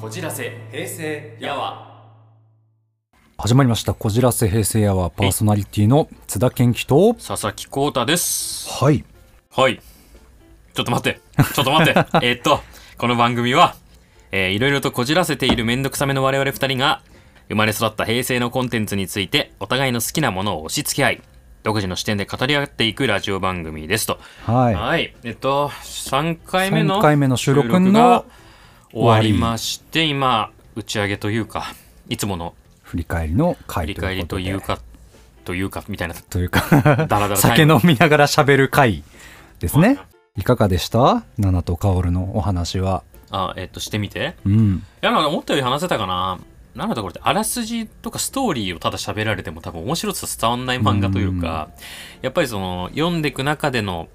こじらせ平成やわ。始まりましたこじらせ平成アワーパーソナリティの津田健樹と佐々木浩太です。はい。はい。ちょっと待って。ちょっと待って。えーっとこの番組は、えーいろいろとこじらせているめんどくさめの我々二人が生まれ育った平成のコンテンツについてお互いの好きなものを押し付け合い独自の視点で語り合っていくラジオ番組ですと。はい。はい、えっと3回目の3回目の収録がの終わりまして今打ち上げというかいつもの振り返りの回振り返りというかというかみたいな。というかダラダラタイム。酒飲みながら喋る回ですね。い。かがでした？ナナとカオルのお話は。あえっとしてみて。うん。いやなんか思ったより話せたかな。なんだところってあらすじとかストーリーをただ喋られても多分面白さ伝わんない漫画というかやっぱりその読んでいく中での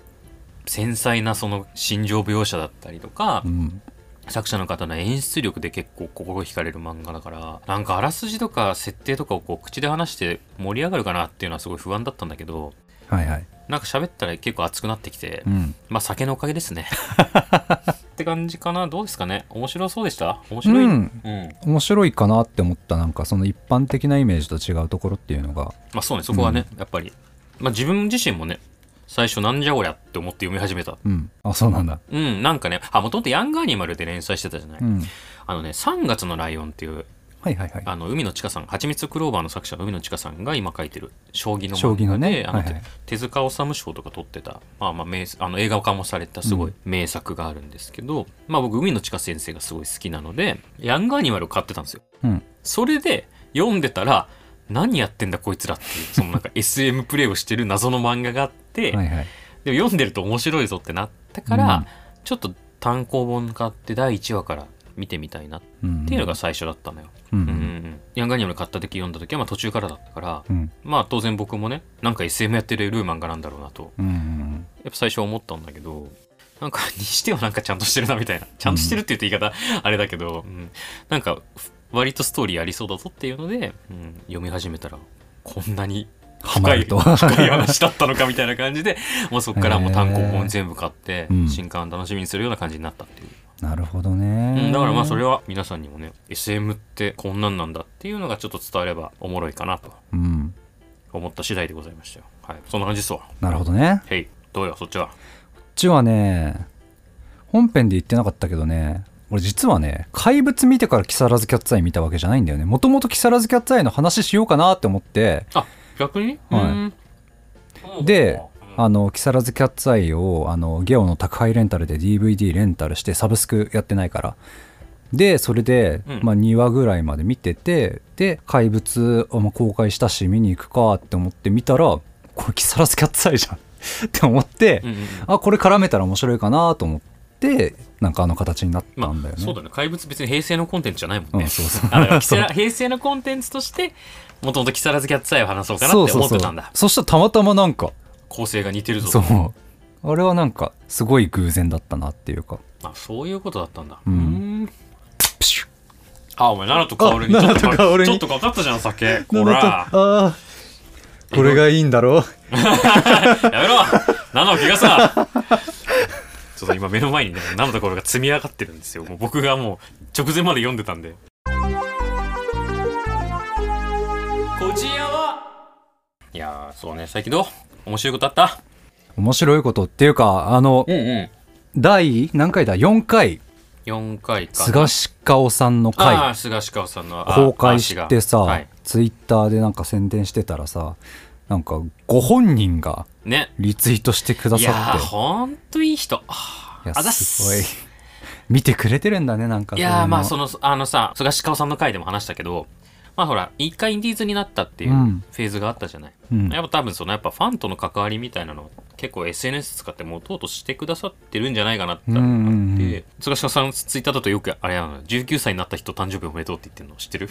繊細なその心情描写だったりとかうん作者の方の演出力で結構心惹かれる漫画だからなんかあらすじとか設定とかをこう口で話して盛り上がるかなっていうのはすごい不安だったんだけどはいはい。なんか喋ったら結構熱くなってきて、うん。まあ酒のおかげですね。って感じかな。どうですかね？面白そうでした？面白い、うん。うん面白い？かなって思ったなん。かその一般的なイメージと違うところっていうのがまあそうねそこはね、やっぱり、まあ、自分自身もね最初なんじゃこりゃって思って読み始めた。うん。あそうなんだ。うんなんかねあもともとヤングアニマルで連載してたじゃない、うん。あのね3月のライオンっていうはいはいはい。あの海野千佳さん、はちみつクローバーの作者の海野千佳さんが今書いてる将棋の将棋の漫画で、あのねはいはい。手塚治虫賞とか取ってた、まあまあ名あの映画化もされたすごい名作があるんですけど、まあ僕海野千佳先生がすごい好きなので、ヤングアニマルを買ってたんですよ。うん。それで読んでたら、何やってんだこいつらっていう、そのなんか SM プレイをしてる謎の漫画があって、はいはい。でも読んでると面白いぞってなったから、うん。ちょっと単行本買って第1話から見てみたいなっうんていうのが最初だったのよ。うんうん。うんうん。ヤングアニマル買った時読んだ時はまあ途中からだったから、うん。まあ当然僕もねなんか SM やってるルーマンガなんだろうなとうんうんやっぱ最初は思ったんだけどなんかにしてはなんかちゃんとしてるなみたいな。ちゃんとしてるって言って言い方あれだけど、うん。なんか割とストーリーありそうだぞっていうので、うん読み始めたらこんなに深いと。深い話だったのかみたいな感じでもうそこからもう単行本全部買って、うん。新刊楽しみにするような感じになったっていう。なるほどうねん、だからまあそれは皆さんにもね SM ってこんなんなんだっていうのがちょっと伝わればおもろいかなとうん。思った次第でございましたよ。はい。そんな感じですわ。なるほどね。へい。どうよそっちは？こっちはね本編で言ってなかったけどね俺実はね怪物見てから木更津キャッツアイ見たわけじゃないんだよね。もともと木更津キャッツアイの話しようかなって思って。あ逆に？はい。うん。であの木更津キャッツアイをあのゲオの宅配レンタルで DVD レンタルしてサブスクやってないから。でそれで、うん。まあ、2話ぐらいまで見ててで怪物あまあ公開したし見に行くかって思って見たらこれ木更津キャッツアイじゃんって思って、うんうんうん。あこれ絡めたら面白いかなと思ってなんかあの形になったまんだよね、あそうだね。怪物別に平成のコンテンツじゃないもんね。うんそう そう。平成のコンテンツとしてもともと木更津キャッツアイを話そうかなって思ってたんだ。そしたらたまたまなんか構成が似てるぞ。そう。あれはなんかすごい偶然だったなっていうか。あそういうことだったんだ。うん。うん。プシュ。あお前奈良と薫にあちょっとちょっとかかったじゃん酒。こら。ああこれがいいんだろう。やめろ。何の気がさちょっと今目の前にね 何のところが積み上がってるんですよ。もう僕がもう直前まで読んでたんで。こちやは？いやーそうね最近どう？面白いことあった？面白いことっていうかあのうんうん。第何回だ？4回。4回か。な菅氏顔さんのあ回。あ菅氏川さんのあ公開してさ、はい、ツイッターでなんか宣伝してたらさなんかご本人がね。リツイートしてくださって。ほんといい人。あいやす。ごい。見てくれてるんだねなんかいやーまあそそのあのさ菅氏川さんの回でも話したけどまあほら一回インディーズになったっていううん。フェーズがあったじゃない、うん。やっぱ多分そのやっぱファンとの関わりみたいなの結構 SNS 使って持とうとしてくださってるんじゃないかなって菅氏川さんツイッターだとよくあれなのよ19歳になった人誕生日おめでとうって言ってるの知ってる？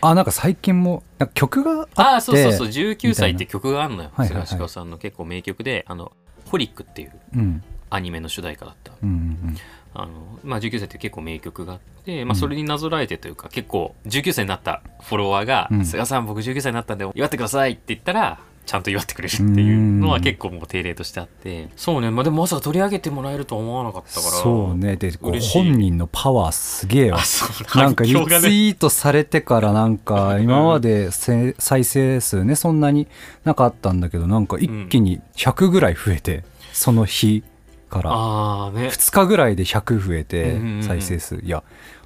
あなんか最近も曲があってああそうそうそう19歳って曲があるのよ。はいはいはい。菅氏川さんの結構名曲であのホリックっていううん。アニメの主題歌だった。うんうんあの、まあ、19歳って結構名曲があって、まあ、それになぞらえてというか、結構19歳になったフォロワーが「うん。菅さん僕19歳になったんで祝ってください」って言ったらちゃんと祝ってくれるっていうのは結構もう定例としてあって。そうね。まあでもまさか取り上げてもらえるとは思わなかったから。そうね。で本人のパワーすげえよ。なんかリツイートされてからなんか 今までせ再生数ねそんなになかったんだけどなんか一気に100ぐらい増えてその日から。ああね。2日ぐらいで100増えて再生数。いや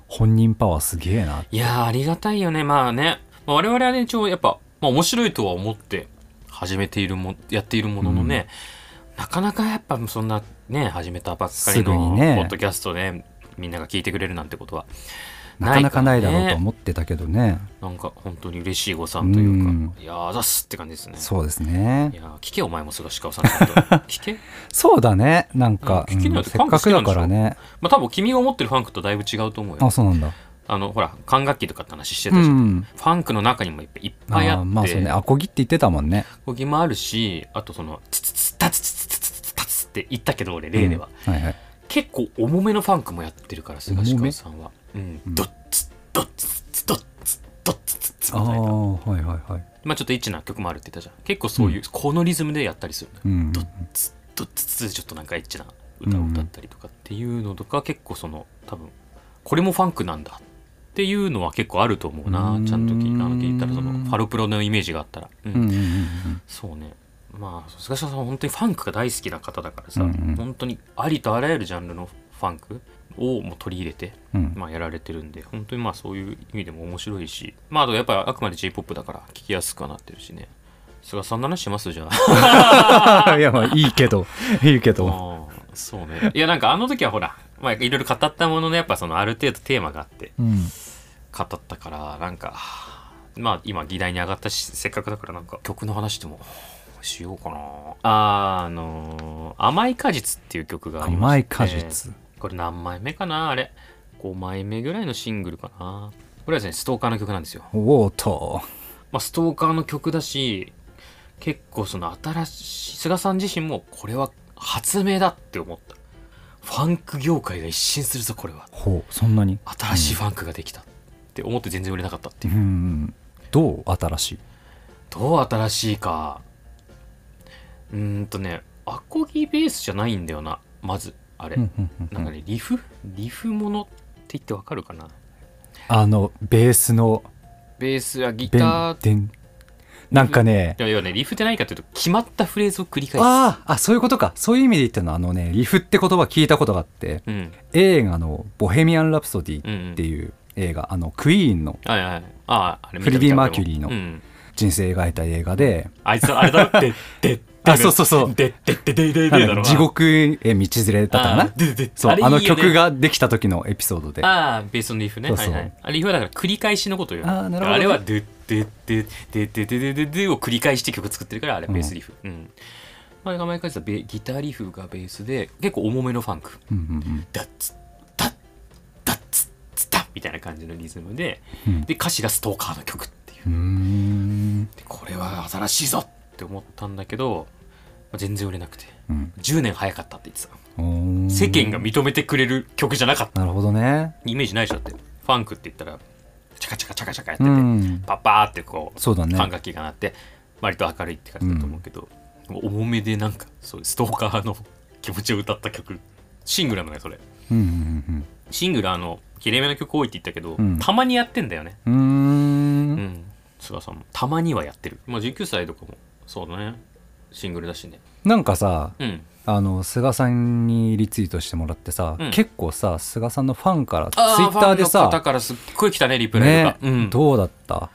本人パワーすげえないやーありがたいよね。まあね、まあ、我々はね一応やっぱ、まあ、面白いとは思って始めているもやっているもののね、なかなかやっぱそんなね始めたばっかりのね。ポッドキャストでみんなが聞いてくれるなんてことはなかなかないだろうとね思ってたけどね。なんか本当に嬉しい誤算というか、うん。いやーざっすって感じですね。そうですね。いやー聞けお前も菅氏川さん 聞け？そうだね。なんか、うん聞きなようんせっかくだからね。まあ多分君が思ってるファンクとだいぶ違うと思うよ。あそうなんだあのほら管楽器とかって話してうたじゃん、ん。ファンクの中にもいっぱいいっぱいあって。あーまあそうね。アコギって言ってたもんね。こぎもあるしあとそのツツツタツツツツツツタツって言ったけど俺例では、うん。はいはい。結構重めのファンクもやってるから菅氏重め川さんは。うんうん。ドッツドッツツドッツドッツツツああみたいなはいはいはいまあちょっとエッチな曲もあるって言ったじゃん結構そういう、このリズムでやったりするのようんドッツドッツツちょっとなんかエッチな歌を歌ったりとかっていうのとか結構その多分これもファンクなんだっていうのは結構あると思うなうん。ちゃんと聞いあの聞いたらそのファルプロのイメージがあったら、うんうんうんうん。うん。そうね。まあ菅島さんは本当にファンクが大好きな方だからさ、うんうん。本当にありとあらゆるジャンルのファンクをもう取り入れて、うん。まあ、やられてるんで本当にまあそういう意味でも面白いしまああとやっぱあくまで j p o p だから聞きやすくはなってるしね。菅さんの話しますじゃあ。いやまあいいけど いいけど。そうね。いやなんかあの時はほらまあいろいろ語ったもののやっぱそのある程度テーマがあって。うん語ったからなんかまあ今議題に上がったしせっかくだからなんか曲の話でもしようかな。あーあのー甘い果実」っていう曲がありま甘いして果実。これ何枚目かな？あれ。5枚目ぐらいのシングルかな。これはですねストーカーの曲なんですよ、おおっと。まあ、ストーカーの曲だし結構その新しい菅さん自身もこれは発明だって思った。ファンク業界が一新するぞこれは。ほうそんなに？新しいファンクができたって思って全然売れなかったっていう。う、んどう？新しい？どう新しいか。うーんとねアコギベースじゃないんだよなまずあれ、うんうんうんうん。なんかねリフ？リフものって言ってわかるかな？あのベースのベースやギベター。なんかね。いや要はねリフって何かというと決まったフレーズを繰り返す。あああそういうことか。そういう意味で言ってるのはあのねリフって言葉聞いたことがあってうん。映画の「ボヘミアン・ラプソディ」っていう映画あのクイーンのフレディマーキュリーのうん。人生描いた映画で。あいつあれだってで あそうそうそう。でででででで地獄へ道連れだったかな？ででそうあの曲ができた時のエピソードで。ああベースのリフね。そうそう。はいはい。あれリフはだから繰り返しのことよ。あーなるほどね。あれはでででででででででを繰り返して曲作ってるからあれベースリフ。うん。まあ名前書いてたベギターリフがベースで結構重めのファンク。うんうんダッツダッツッみたいな感じのリズムでうん。で歌詞がストーカーの曲っていう。でこれは新しいぞって思ったんだけどまあ全然売れなくて。うん。10年早かったって言ってた。世間が認めてくれる曲じゃなかった。なるほどね。イメージないでしょだって。ファンクって言ったらチャカチャカチャカチャカやってうて、ん。パッパーってこうそうだね。管楽器が鳴って割と明るいって感じだと思うけど、重めでなんかそうストーカーの気持ちを歌った曲。シングルなのねそれ。うんうんシングルあのきれいめな曲多いって言ったけど、うん。たまにやってんだよね。うん。菅さんも。たまにはやってる。まあ19歳とかもそうだね。シングルだしね。なんかさうん。あの菅さんにリツイートしてもらってさ、うん。結構さ菅さんのファンからツイあッターでさからすっごい来たねリプライとねか、うん、どうだった？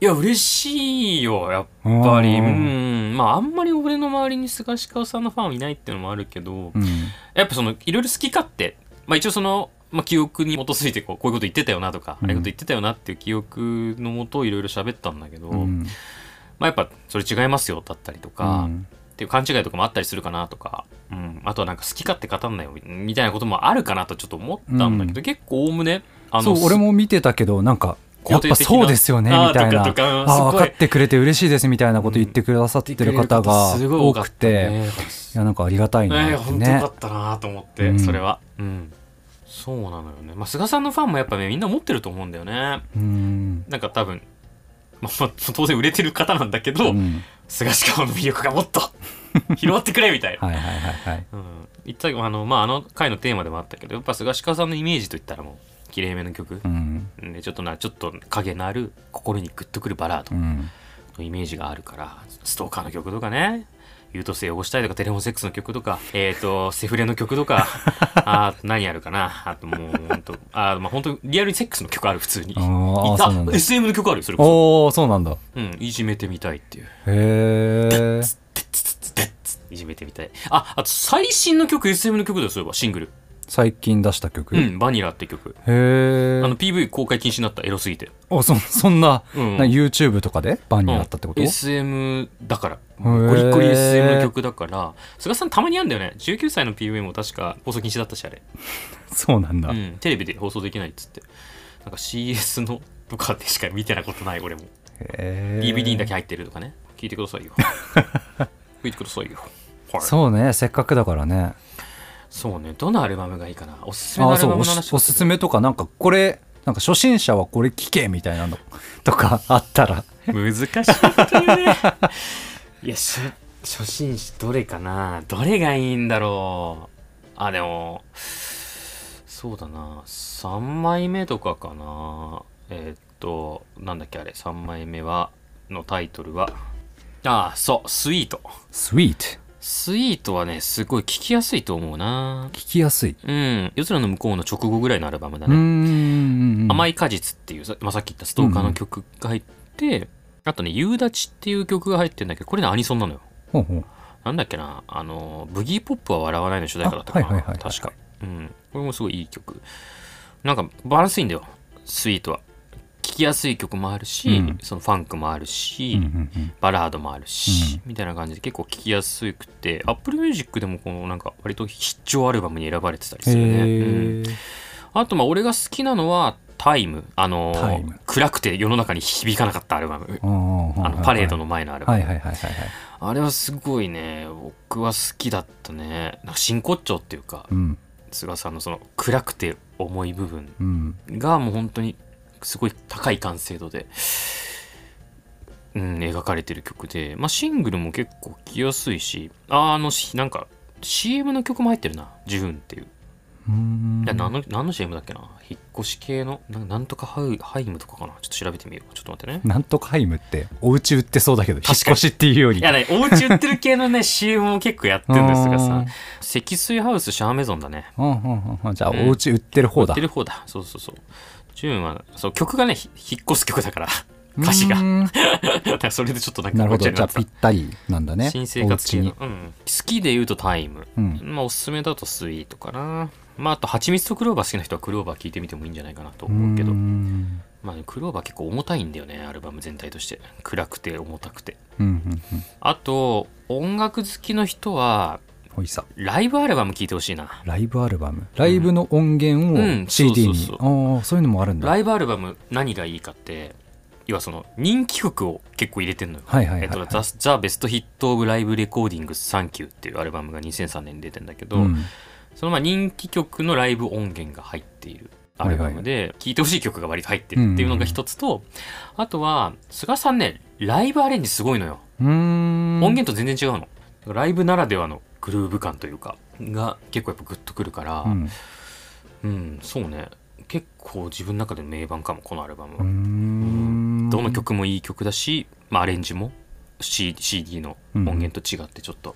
いや嬉しいよやっぱり。ううん。んまああんまり俺の周りに菅氏川さんのファンいないっていうのもあるけど、うん。やっぱそのいろいろ好き勝手。まあ一応その、まあ、記憶に基づいてこうこういうこと言ってたよなとか、うん。ああいうこと言ってたよなっていう記憶のもとをいろいろ喋ったんだけど、うん。まあやっぱそれ違いますよだったりとか、うん。っていう勘違いとかもあったりするかなとか、うん、あとはなんか好き勝手語んないよみたいなこともあるかなとちょっと思ったんだけど、結構おおむねあのそう俺も見てたけどなんかやっぱそうですよねみたいな。あ分かってくれて嬉しいですみたいなこと言ってくださってる方が多くてね。いやなんかありがたいえなって本当よねかったなと思って、うん。それは。うんそうなのよね。まあ菅さんのファンもやっぱねみんな持ってると思うんだよね。うん。なんか多分、まあ、まあ当然売れてる方なんだけど、うん。菅氏川の魅力がもっと 広まってくれみたいな、はいはいはいはい。うん、言ったあのまああの回のテーマでもあったけどやっぱ菅氏川さんのイメージといったらもうきれいめの曲。う、ん。でちょっとなちょっと影のある心にグッとくるバラードうん。のイメージがあるからストーカーの曲とかね優等生を汚したいとかテレフォンセックスの曲とか えっ、とセフレの曲とか あと何あるかな。あともう本当あまあ本当リアルにセックスの曲ある普通に。あーいた。そうなんだ。SM の曲あるよそれこおおそうなんだ。そうんいじめてみたいっていう。へえいじめてみたいああと最新の曲 SM の曲だよそういえばシングル最近出した曲。へうんバニラって曲。えあの PV 公開禁止になったエロすぎて。あそそんなうん。な YouTube とかでバンになったってこと、うん。SM だから。ー。ゴリゴリ SM の曲だから。菅さんたまにあんだよね。19歳の PV も確か放送禁止だったしあれ、そうなんだ、うん、テレビで放送できないっつって。なんか CS のとかでしか見てなことない俺も。へえ DVD にだけ入ってるとかね。聞いてくださいよ。聞いてくださいよ。はいそうねせっかくだからねそうね。どのアルバムがいいかな？おすすめのアルバムの話しおすすめとかなんかこれなんか初心者はこれ聞けみたいなのとか あったら。難しいこと言うね。いやし初心者どれかな？どれがいいんだろう？あでもそうだな。3枚目とかかな。えーっとなんだっけあれ。3枚目はのタイトルは。ああそうスイート。スイートスイートはねすごい聴きやすいと思うな聞きやすいうん夜空の向こうの直後ぐらいのアルバムだねん甘い果実っていうさ,、まあ、さっき言ったストーカーの曲が入って、あとね、夕立っていう曲が入ってんだけど、これね、アニソンなのよ。ほうほうなんだっけな、あの、ブギーポップは笑わないの主題歌だったかな。あはいはいはいはい確か。うん。これもすごいいい曲。なんか、バランスいいんだよ、スイートは。聴きやすい曲もあるし、うん。そのファンクもあるし、うんうんうん。バラードもあるし、うん。みたいな感じで結構聴きやすくて、Apple Music でもこのなんか割と必聴アルバムに選ばれてたりするね。うん。あとまあ俺が好きなのはタイム。あのータイム。暗くて世の中に響かなかったアルバム。ああのパレードの前のアルバム、はいはいはいはいはい。あれはすごいね僕は好きだったね。なんか真骨頂っていうかうん。菅さんのその暗くて重い部分うん。がもう本当にすごい高い完成度で、うん、描かれてる曲で、まあ、シングルも結構聴きやすいしああのしなんか CM の曲も入ってるな「ジューン」っていう。うーん何の何の CM だっけな引っ越し系のななんとかハウハイムとかかな。ちょっと調べてみよう。ちょっと待ってね。なんとかハイムってお家売ってそうだけど引っ越しっていうより。いやねお家売ってる系のね CM も結構やってるんですがうさん。積水ハウスシャーメゾンだね。うんうんうんうん。じゃあうん。お家売ってる方だ。売ってる方だ。そうそうそうジューンはそう曲がねひ引っ越す曲だから 歌詞が。それでちょっとなんかなるほど。じゃあぴったりなんだね。新生活系お家に、の。うん、好きで言うとタイム、うん。まあおすすめだとスイートかな。まああと蜂蜜とクローバー好きな人はクローバー聴いてみてもいいんじゃないかなと思うけど。まあね、クローバー結構重たいんだよねアルバム全体として。暗くて重たくて。うんうんうん。あと音楽好きの人はほいさライブアルバム聴いてほしいな。ライブアルバム？ライブの音源うん。を CD に。そうそうああそういうのもあるんだ。ライブアルバム何がいいかって要はその人気曲を結構入れてんのよ。はいはいはいえっと、ザ・ザ・ベストヒット・オブ・ライブ・レコーディング・サンキューっていうアルバムが2003年に出てんだけど、うん。そのまあ人気曲のライブ音源が入っているアルバムで聴いてほしい曲が割と入ってるっていうのが一つと、あとは菅さんねライブアレンジすごいのよ。うーん。音源と全然違うの。ライブならではのグルーヴ感というかが結構やっぱグッとくるからううん、んそうね。結構自分の中で名盤かもこのアルバムは、ん。どの曲もいい曲だし、まあ、アレンジも C CD の音源と違ってちょっと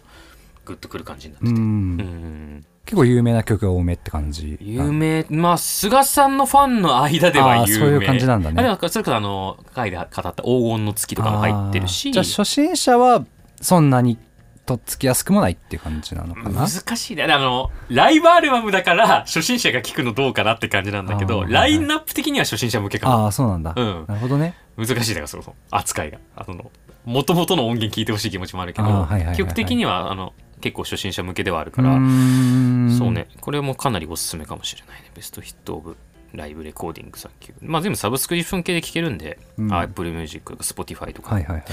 グッとくる感じになってうて、うん。ん。結構有名な曲が多めって感じ。有名。まあ菅さんのファンの間では有名。そういう感じなんだね。あそれこそあの回で語った「黄金の月」とかも入ってるし。じゃあ初心者はそんなにとっつきやすくもないっていう感じなのかな？難しいね。あのライブアルバムだから初心者が聞くのどうかなって感じなんだけどはいはい。ラインナップ的には初心者向けかもああそうなんだ、うん。なるほどね。難しいだからその扱いが。あの元々の音源聞いてほしい気持ちもあるけど、はいはい曲的にはあの結構初心者向けではあるからん。そうね。これもかなりおすすめかもしれないね。ベストヒットオブライブレコーディングサンキューまあ全部サブスクリプション系で聴けるんで、うん Apple Music とか Spotify とか、はいはいはい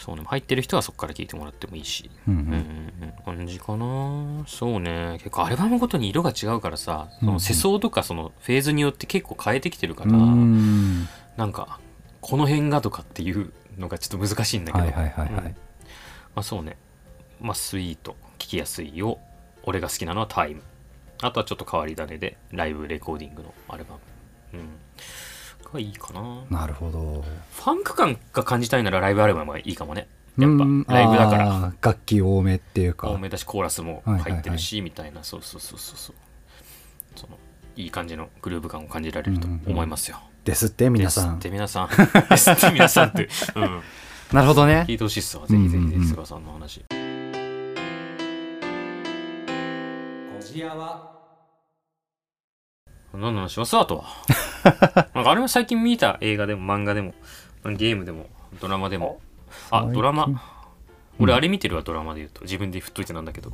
そうね。入ってる人はそこから聴いてもらってもいいし。うんううんんうんうん。感じかな。そうね。結構アルバムごとに色が違うからさその世相とかそのフェーズによって結構変えてきてるから、うーん。なんかこの辺がとかっていうのがちょっと難しいんだけど、はいはいはいはい、うん。まあそうね。まあスイート聞きやすいよ。俺が好きなのはタイム。あとはちょっと変わり種でライブレコーディングのアルバム。うんがいいかな。なるほど。ファンク感が感じたいならライブアルバムがいいかもね。やっぱライブだから。ら楽器多めっていうか。多めだしコーラスも入ってるし、みたいな。そうそうそうそうそう。そのいい感じのグルーヴ感を感じられると思いますよ、ですって皆さですっんて皆さん。ですって 皆さんって、うん、なるほどね。聞いてほしいっすわ。ぜひぜひぜうんうんうん。ひ菅さんの話、何の話しますあとはなんかあれも最近見た映画でも漫画でもゲームでもドラマでも。あドラマ？うん俺あれ見てるわドラマで言うと。自分で振っといてなんだけど。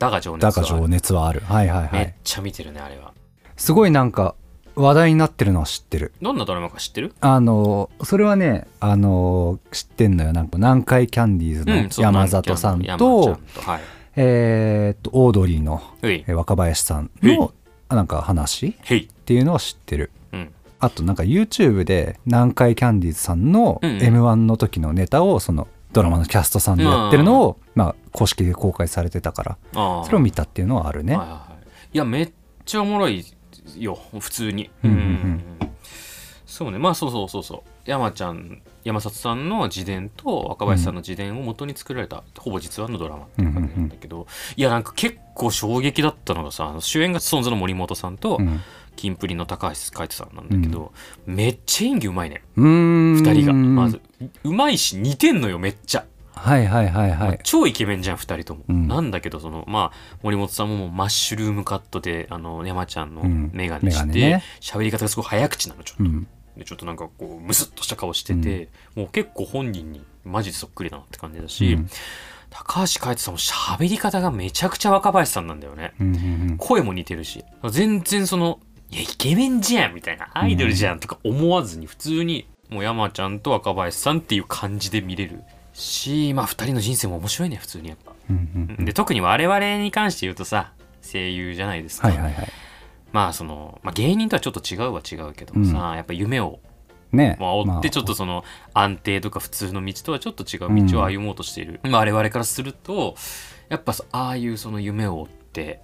だが情熱だはが情熱はある。はいはいはめっいちゃ見てるねあれは。すごいなんか話題になってるのは知ってる。どんなドラマか知ってる？あのそれはねあの知ってんのよ。なんか南海キャンディーズの山里さん山と,、ちゃんとはい。えーっとオードリーの若林さんのあなんか話？っていうのは知ってる。うん。あとなんか YouTube で南海キャンディーズさんの m 1の時のネタをそのドラマのキャストさんでやってるのを、まあ、公式で公開されてたから。それを見たっていうのはあるね、はいはいはい。いやめっちゃおもろいよ普通に。うんうん。うん。そうね。まあそうそうそうそう。山ちゃん山里さんの自伝と若林さんの自伝を元に作られた、ほぼ実話のドラマっていう感じなんだけど、いやなんか結構衝撃だったのがさ主演が SixTONES の森本さんと、うん。キンプリの高橋海人さんなんだけど、めっちゃ演技うまいねうーん。2人がまず。うまいし似てんのよめっちゃ。はいはいはいはい。超イケメンじゃん2人とも、うん。なんだけどそのまあ森本さんももうマッシュルームカットであの山ちゃんのうん。眼鏡して眼鏡ね。喋、り方がすごい早口なのちょっと、うんでちょっとなんかこうムスッとした顔してて、もう結構本人にマジでそっくりだなって感じだし、うん。高橋海人さんも喋り方がめちゃくちゃ若林さんなんだよね。うんうん声も似てるし全然その「いやイケメンじゃん」みたいな「アイドルじゃん」とか思わずに普通にもう山ちゃんと若林さんっていう感じで見れるしまあ2人の人生も面白いね普通にやっぱ。うんうんうん。で特に我々に関して言うとさ声優じゃないですか、はいはいはいまあその、まあ、芸人とはちょっと違うは違うけどさ、うん、やっぱ夢を、ね。まあ、追ってちょっとその安定とか普通の道とはちょっと違う道を歩もうとしている、うん、我々からするとやっぱああいうその夢を追って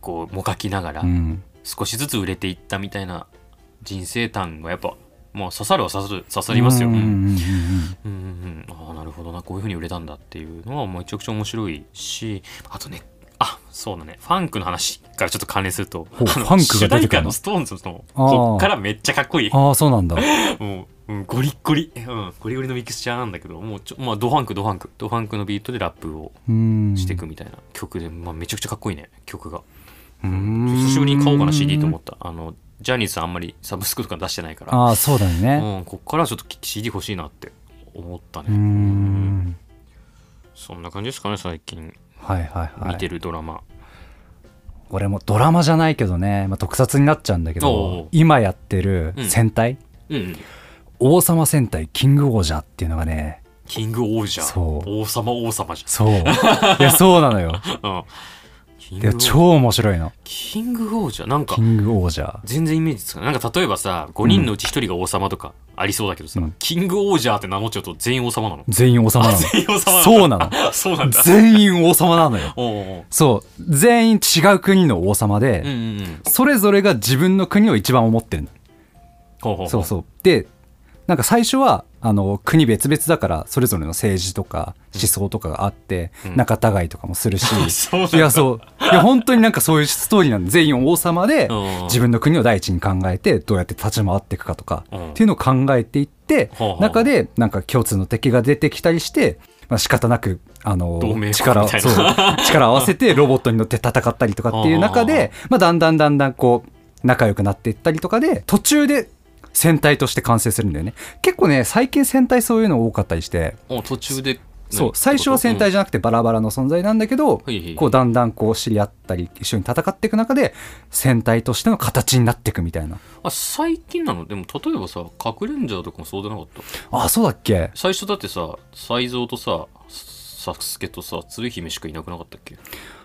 こうもがきながら少しずつ売れていったみたいな人生観がやっぱもう刺さるは刺さる刺さりますよ。うんうん、ああなるほどな。こういうふうに売れたんだっていうのはもうめちゃくちゃ面白いしあとねあそうだね。ファンクの話からちょっと関連するとファンクが出てくるの？主題歌のストーンズのこっからめっちゃかっこいい。ああそうなんだ。もう、うん、ゴリッゴリ、うん、ゴリゴリのミクスチャーなんだけどもうちょ、まあ、ドファンクドファンク。ドファンクのビートでラップをうん。していくみたいな曲で、まあ、めちゃくちゃかっこいいね曲が。うん。久しぶりに買おうかな CD と思った。あのジャニーズあんまりサブスクとか出してないから。ああそうだよね。うん、こっからちょっと CD 欲しいなって思ったね。うーん。そんな感じですかね最近はいはいはい。見てるドラマ、俺もドラマじゃないけどね、まあ、特撮になっちゃうんだけおうおどう。今やってる戦隊、うん王様戦隊キングオージャーっていうのがねキング王者そう。王様王様じそう。いやそうなのよ。ゃん、うん、キンでグ王者超面白いの。キング王者なんかキングオージャー。全然イメージつかない。なんか例えばさ5人のうち1人が王様とかありそうだけどさ、うん。キング王者って名乗っちゃうと全員王様なの？全員王様なの。全員王様そうなの。そうなんだ。全員王様なのよ。そう。全員違う国の王様で、うんうんうん。それぞれが自分の国を一番思ってるの。ほうほうほそうそう。でなんか最初はあの国別々だからそれぞれの政治とか思想とかがあって、うん。仲違いとかもするし、いやそう。いや本当になんかそういうストーリーなんで全員王様でうん。自分の国を第一に考えてどうやって立ち回っていくかとかうん。っていうのを考えていって中でなんか共通の敵が出てきたりして、まあ仕方なくあの力力を合わせて ロボットに乗って戦ったりとかっていう。中で、まあ、だんだんだんだんこう仲良くなっていったりとかで途中で戦隊として完成するんだよね。結構ね最近戦隊そういうの多かったりして。お途中でそう最初は戦隊じゃなくてバラバラの存在なんだけど、はいはいはい。こうだんだんこう知り合ったり一緒に戦っていく中で戦隊としての形になっていくみたいな。あ最近なの？でも例えばさかくれんじゃーとかもそうでなかった？あそうだっけ？最初だってさ才蔵とさサスケとさ鶴姫しかいなくなかったっけ？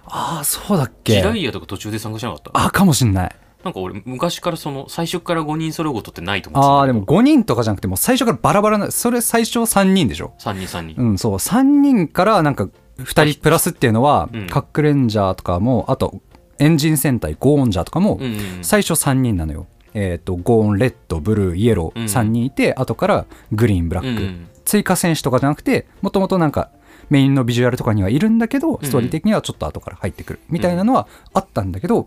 あそうだっジけダイヤとか途中で参加しなかった？あかもしんないなんか俺昔からその最初から5人揃うことってないと思ってたああでも5人とかじゃなくてもう最初からバラバラなそれ最初3人でしょ。3人3人、うんそう。3人からなんか2人プラスっていうのは、うん。カックレンジャーとかもあとエンジン戦隊ゴーンジャーとかも最初3人なのよ、えっ、とゴーンレッドブルーイエローうん。3人いて、後からグリーンブラック、うんうん。追加選手とかじゃなくてもともとなんかメインのビジュアルとかにはいるんだけどうん。ストーリー的にはちょっと後から入ってくる。みたいなのはあったんだけど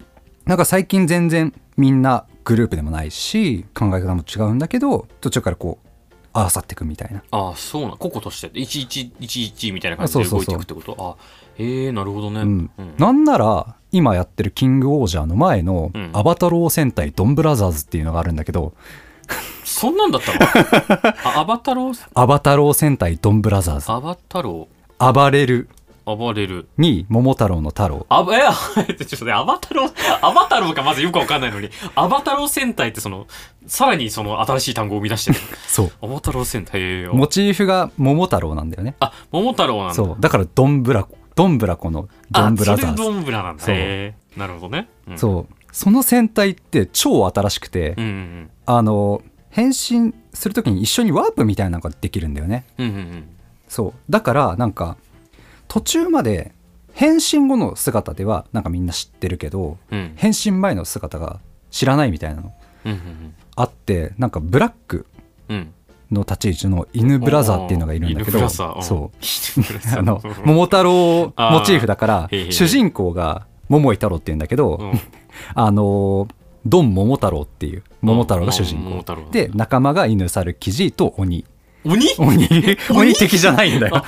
なんか最近全然みんなグループでもないし考え方も違うんだけど途中からこう合わさっていくみたいな。ああそうな個々として1111みたいな感じで動いていくってことあへえなるほどね、うんうんなんなら今やってるキングオージャーの前のアバタロー戦隊ドンブラザーズっていうのがあるんだけどそんなんだったのアバタローアバタロー戦隊ドンブラザーズアバタロー暴れる暴れる。に桃太郎の太郎。あえあ ちょっとねアバタローアバタローかまずよくわかんないのにアバタロー戦隊ってそのさらにその新しい単語を生み出してる。そう。アバタロー戦隊モチーフが桃太郎なんだよね。あ桃太郎なんだ。そう。だからドンブラドンブラコのドンブラザーズ。あそれドンブラなんだ。そう。へえなるほどね、うん、そう。その戦隊って超新しくて、うんうん。あの変身する時に一緒にワープみたいなのができるんだよね。うんうんうん。そう。だからなんか途中まで変身後の姿ではなんかみんな知ってるけどうん。変身前の姿が知らないみたいなのうんうんあってなんかブラックの立ち位置の犬ブラザーっていうのがいるんだけどそう。あの桃太郎モチーフだから主人公が桃井太郎っていうんだけど、うん。あのードン桃太郎っていう桃太郎が主人公。で仲間が犬猿キジと鬼鬼？鬼？鬼？敵じゃないんだよ。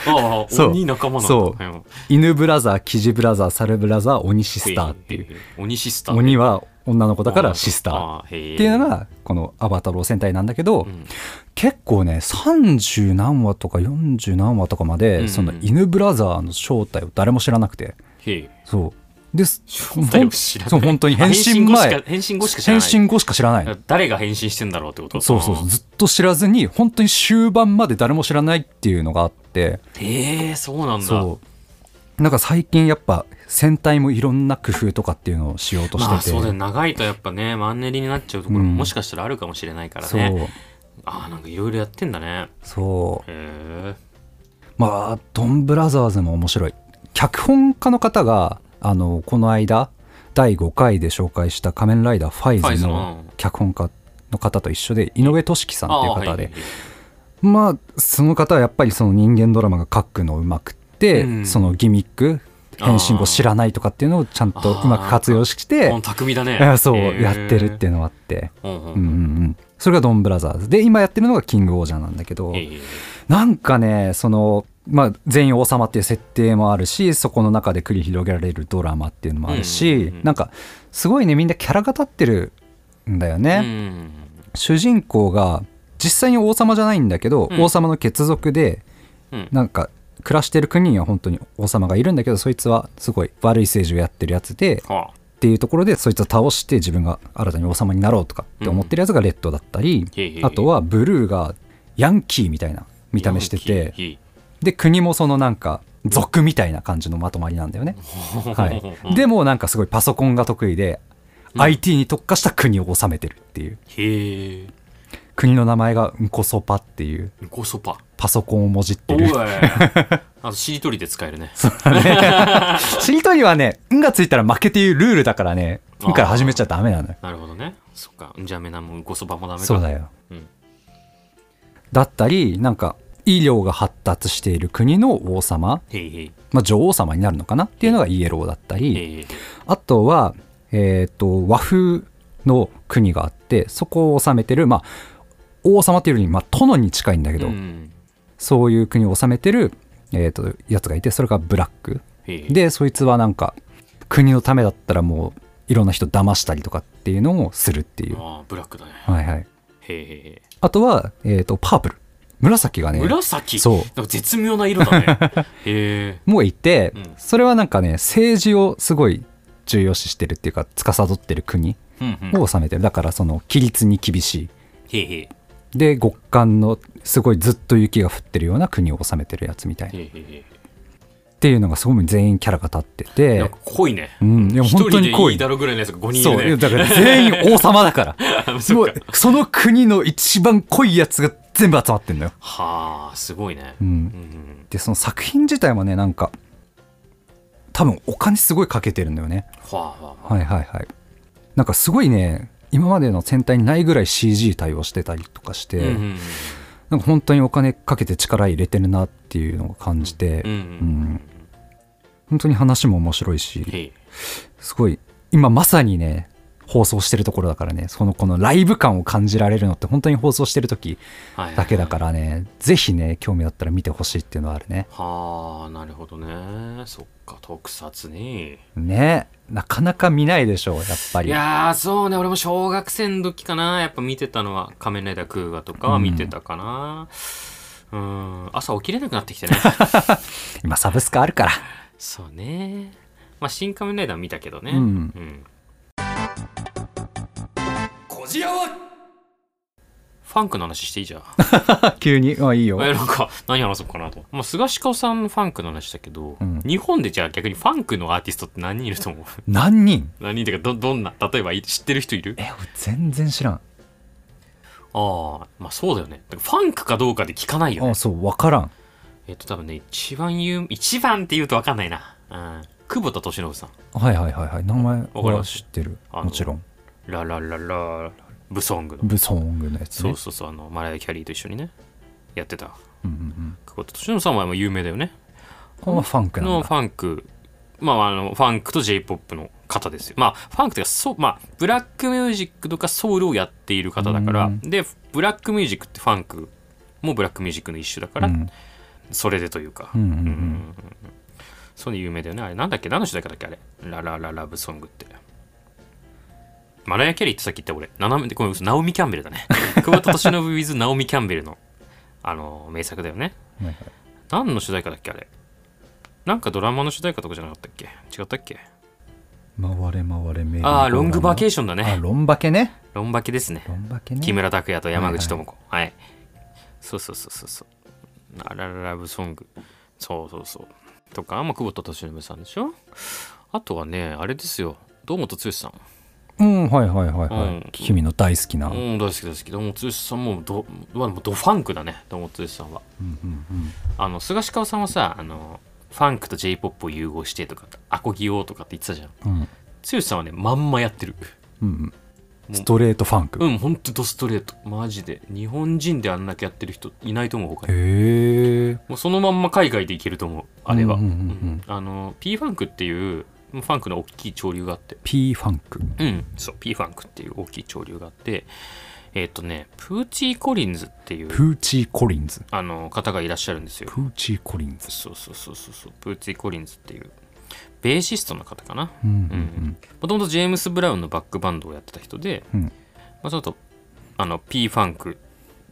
そう。鬼仲間そう。うん犬ブラザーキジブラザー猿ブラザー鬼シスターっていう。鬼シスター。鬼は女の子だからシスター。っていうのがこのアバタロー戦隊なんだけど、うん。結構ね30何話とか40何話とかまで、うんその犬ブラザーの正体を誰も知らなくて。そうです。そう本当に。あ変身前。変身後しか変身後しか知らない。誰が変身してんだろうってこと？そうそうそう。ずっと知らずに本当に終盤まで誰も知らないっていうのがあって。へえそうなんだ。そう。なんか最近やっぱ戦隊もいろんな工夫とかっていうのをしようとしてて、まあそうだよ。長いとやっぱねマンネリになっちゃうところもうん。もしかしたらあるかもしれないからそう。ね、ああなんかいろいろやってんだね。そう。へえ。まあドンブラザーズも面白い。脚本家の方があのこの間第5回で紹介した「仮面ライダーファイズズ」のの脚本家の方と一緒で井上俊樹さんっていう方で、まあその方はやっぱりその人間ドラマが書くのうまくって、うん。そのギミック変身後知らないとかっていうのをちゃんとうまく活用して巧みだね。そうやってるっていうのがあって、うんうん。うんうんうん、それがドンブラザーズ。で今やってるのがキングオージャーなんだけど、なんかねそのまあ全員王様っていう設定もあるしそこの中で繰り広げられるドラマっていうのもあるし、うんうんうんなんかすごいねみんなキャラが立ってるんだよね、うん主人公が実際に王様じゃないんだけど、うん。王様の血族でうん。なんか暮らしてる国には本当に王様がいるんだけどそいつはすごい悪い政治をやってるやつではっていうところでそいつを倒して自分が新たに王様になろうとかって思ってるやつがレッドだったり、へえあとはブルーがヤンキーみたいな見た目しててで国もそのなんか族みたいな感じのまとまりなんだよね、はい、でもなんかすごいパソコンが得意で、うん。IT に特化した国を治めてるっていう。へえ。国の名前がンコソパっていう。ゴソパパソコンをもじってる。あとしりとりで使えるね。しりとりはね「ん」がついたら負けていうルールだからね「ん」から始めちゃダメなのよ。なるほどね。そっか。じゃあめなもゴソパもダメか。そうだよ、うん。だったりなんか医療が発達している国の王様、まあ、女王様になるのかなっていうのがイエローだったり、あとは、えっ、と、和風の国があって、そこを治めてる、まあ、王様っていうより、まあ、殿に近いんだけど、うんそういう国を治めてる、えっ、と、やつがいて、それがブラック。で、そいつはなんか、国のためだったらもう、いろんな人騙したりとかっていうのをするっていう。ああブラックだねはいはい。あとは、えっ、と、パープル。紫がいね、紫？そう。絶妙な色だね。へえ。もういて、うん。それはなんかね、政治をすごい重要視してるっていうか、司ってる国を治めてる。だから、その、規律に厳しい。へいへいで極寒のすごいずっと雪が降ってるような国を治めてるやつみたいな。へいへっていうのがすごい全員キャラが立ってて。濃いね。うん。いや一本当に濃い。だろぐらいのやつが5人いるね。だから全員王様だから。その国の一番濃いやつが全部集まってんのよ、はあすごいね。う、うんんでその作品自体もねなんか多分お金すごいかけてるんだよね。はあはあはいはいはい。なんかすごいね今までの戦隊にないぐらい CG 対応してたりとかして、うんうんなんか本当にお金かけて力入れてるなっていうのを感じて、うんうんうん本当に話も面白いしすごい今まさにね放送してるところだからね。そのこのライブ感を感じられるのって本当に放送してる時はいはいだけだからね。ぜひね興味あったら見てほしいっていうのはあるね。はあなるほどね。そっか特撮ねね。なかなか見ないでしょうやっぱいりやーそうね。俺も小学生の時かな。やっぱ見てたのは「仮面ライダークーガ」とかは見てたかな。うん。朝起きれなくなってきてね。今サブスクあるから。そうね。まあ新仮面ライダー見たけどね。うん。うんファンクの話していいじゃん。急に？あいいよ。えなんか何話そうかなと、まあ、菅氏顔さんのファンクの話だけど、うん。日本でじゃあ逆にファンクのアーティストって何人いると思う？何人？何人っていうかどどんな？例えばい知ってる人いる？え俺全然知らん。ああまあそうだよね。ファンクかどうかで聞かないよね。あそう分からん。えっと多分ね一番有一番って言うと分かんないな、うん、久保田敏信さん。はいはいはいはい。名前は知ってる。もちろんララララブソングの。ブソングのやつね。そうそうそうあのマライア・キャリーと一緒にねやってた。うんうん久保田敏信さんは有名だよね。うんあファンクのだ。ファンク。まああのファンクと j p o p の方ですよ。まあファンクっていうかそうまあブラックミュージックとかソウルをやっている方だから。うんでブラックミュージックってファンクもブラックミュージックの一種だから、うん。それでというか、うんうんうん。うんそういう有名だよねあれ。なんだっけ何の主題歌だっけあれ。ララララブソングってマライア・キャリーってさっき言った俺。斜めでごめん嘘ナオミ・キャンベルだね。久保田敏信 with ナオミ・キャンベルのあの名作だよね。はいはい。何の主題歌だっけあれ？なんかドラマの主題歌とかじゃなかったっけ？違ったっけ？回れ回れメああロングバケーシションだね。あロンバケね。ロンバケですね。ロンバケね。木村拓哉と山口智子。はい、そうそうそうそうそう。ララララブソング。そうそうそう。とか、まあ、久保田敏信さんでしょ？あとはねあれですよ。堂本剛さんうんはいはいはいはい、うん。君の大好きな、うんうん大好き大好き。堂本剛さんもど,、ドファンクだね堂本剛さんは。うんうんあの菅氏川さんはさあのファンクと j p o p を融合してとかアコギをとかって言ってたじゃん。うん。剛さんはねまんまやってる。うんストレートファンク、うんほんとドストレート。マジで。日本人であんだけやってる人いないと思う他に。へえ。もうそのまんま海外でいけると思うあれは、うんうんうんうん。うん。あの P ファンクっていうファンクの大きい潮流があって。P ファンク。うん。そう P ファンクっていう大きい潮流があって。えっ、とねブーツィー・コリンズっていうブーツィー・コリンズ。あの方がいらっしゃるんですよ。ブーツィー・コリンズ。そうそうそうそうそう。ブーツィー・コリンズっていうベーシストの方かな。うんううん。ん。もともとジェームス・ブラウンのバックバンドをやってた人で、うん。まあ、ちょっとあの P ファンク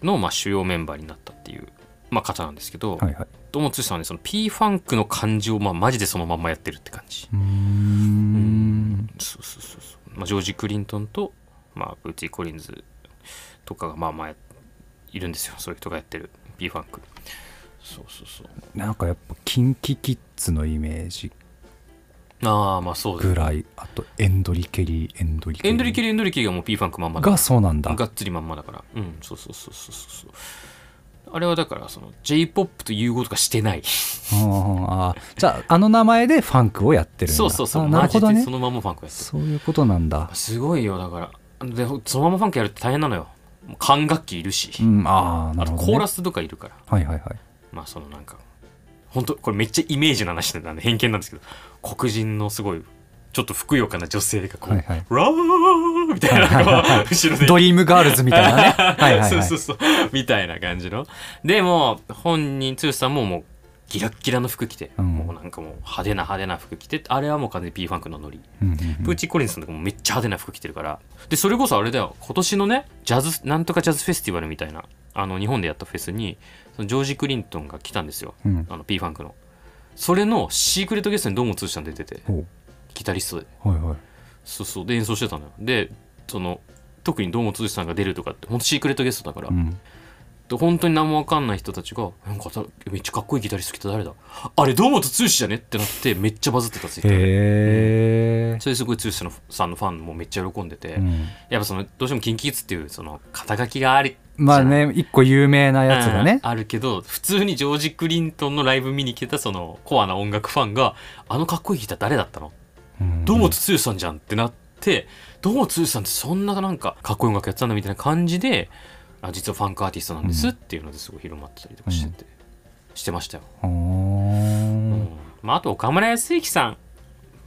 のまあ主要メンバーになったっていう、まあ、方なんですけど、はいはい。堂本剛さんはねその P ファンクの感じをまあマジでそのまんまやってるって感じ、うーん。そうそうそうそう、まあ、ジョージ・クリントンと、まあ、プーチー・コリンズとかがまあまあいるんですよ。そういう人がやってる P ファンク。そうそうそう。なんかやっぱキンキキッズのイメージ。ああまあそうです。ぐらい。あとエンドリケリーエンドリケリー。エンドリキリエンドリキリがもう P ファンクまんまだがそうなんだ。がっつりまんまだから。うん。そうそうそうそうそうそうあれはだからその J−POP と融合とかしてない。ああじゃああの名前でファンクをやってるんだ。そうそうそう。あなるほどね。そのままファンクやってる。そういうことなんだ。すごいよだから。でそのままファンクやるって大変なのよ。管楽器いるし、うんああなあるほど、ね、とコーラスとかいるから。はいはいはい。まあそのなんか本当これめっちゃイメージの話なんで偏見なんですけど。黒人のすごいちょっとふくよかな女性がこう、はいはい。ラーみたいなこう後ろで。ドリームガールズみたいなね。はいはいはい。そうそうそう。みたいな感じの。でも本人剛さんももうギラッギラの服着て、うん。もうなんかもう派手な派手な服着てあれはもう完全に P ファンクのノリ、うんうんうん。ブーツィー・コリンズさんとかもめっちゃ派手な服着てるから。でそれこそあれだよ。今年のねジャズなんとかジャズフェスティバルみたいなあの日本でやったフェスにそのジョージ・クリントンが来たんですよ、うん。あの P ファンクの。それのシークレットゲストにどうも通さん出ててタリストで。うはいはい。そうそう。で演奏してたのよ。でその特に堂本剛さんが出るとかってほんとシークレットゲストだから、うん。で本当に何も分かんない人たちが「なんかさめっちゃかっこいいギタリスト来た誰だ？あれ堂本剛じゃね?」ってなってめっちゃバズってたツイッター。でへえ、それですごい剛さんのさんのファンもめっちゃ喜んでて、うん。やっぱそのどうしても KinKiKids っていうその肩書きがありまあね一個有名なやつがね。うん。あるけど普通にジョージ・クリントンのライブ見に来たそのコアな音楽ファンが「あのかっこいいギター誰だったの？うん堂本剛さんじゃん」ってなって堂本剛さんってそんななんかかっこいい音楽やってたんだみたいな感じであ実はファンクアーティストなんですっていうのですごい広まってたりとかしてて、してましたよ、うん。んまあ、あと岡村康之さん。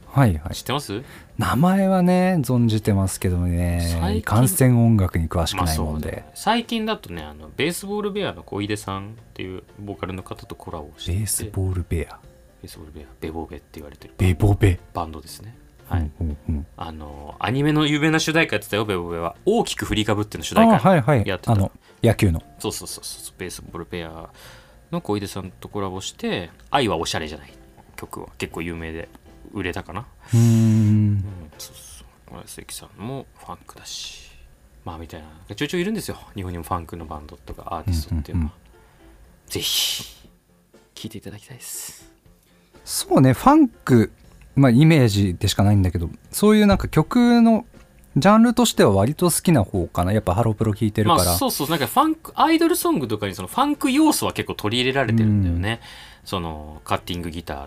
はいはい。知ってます？名前はね存じてますけどね。最近。いかんせん音楽に詳しくまあないもそうんね。で、最近だとねあのベースボールベアの小出さんっていうボーカルの方とコラボしてて。ベースボールベアベースボールベアベボベって言われてる。ベボベ？バンドですね。はい、うんうん。うんあのアニメの有名な主題歌やってたよ。ベボベは大きく振りかぶっての主あ題歌、はいはい。やってた。あの野球の。そうそうそうそうベースボールベアの小出さんとコラボして「愛はおしゃれじゃない」曲は結構有名で売れたかな。うーん。うんそうそう。関さんもファンクだし。まあみたいな。ちょいちょいいるんですよ。日本にもファンクのバンドとかアーティストっていうのは、うん。ぜひ聴いていただきたいですそうねファンクまあイメージでしかないんだけどそういうなんか曲のジャンルとしては割と好きな方かな。やっぱハロプロ聴いてるまから、あそうそうなんかファンクアイドルソングとかにそのファンク要素は結構取り入れられてるんだよね、そのカッティングギター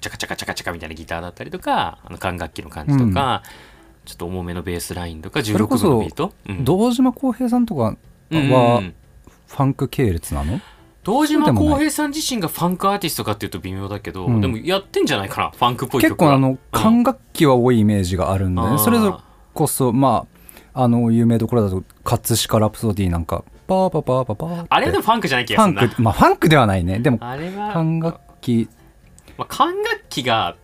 チャカチャカチャカチャカみたいなギターだったりとかあの管楽器の感じとか、ちょっと重めのベースラインとか16分それこそのビート、うん。堂島孝平さんとかうんはうん。ファンク系列なの、堂島孝平さん自身がファンクアーティストかっていうと微妙だけど、うん。でもやってんじゃないかなファンクっぽい曲は。結構あの管楽器は多いイメージがあるんだよね、それぞれこそまああの有名どころだと葛飾ラプソディなんかパーパーパーパーパーって。あれはでもファンクじゃない気ファがするな。ンクまあファンクではないね。でもあれは管楽器。まあ、管楽器が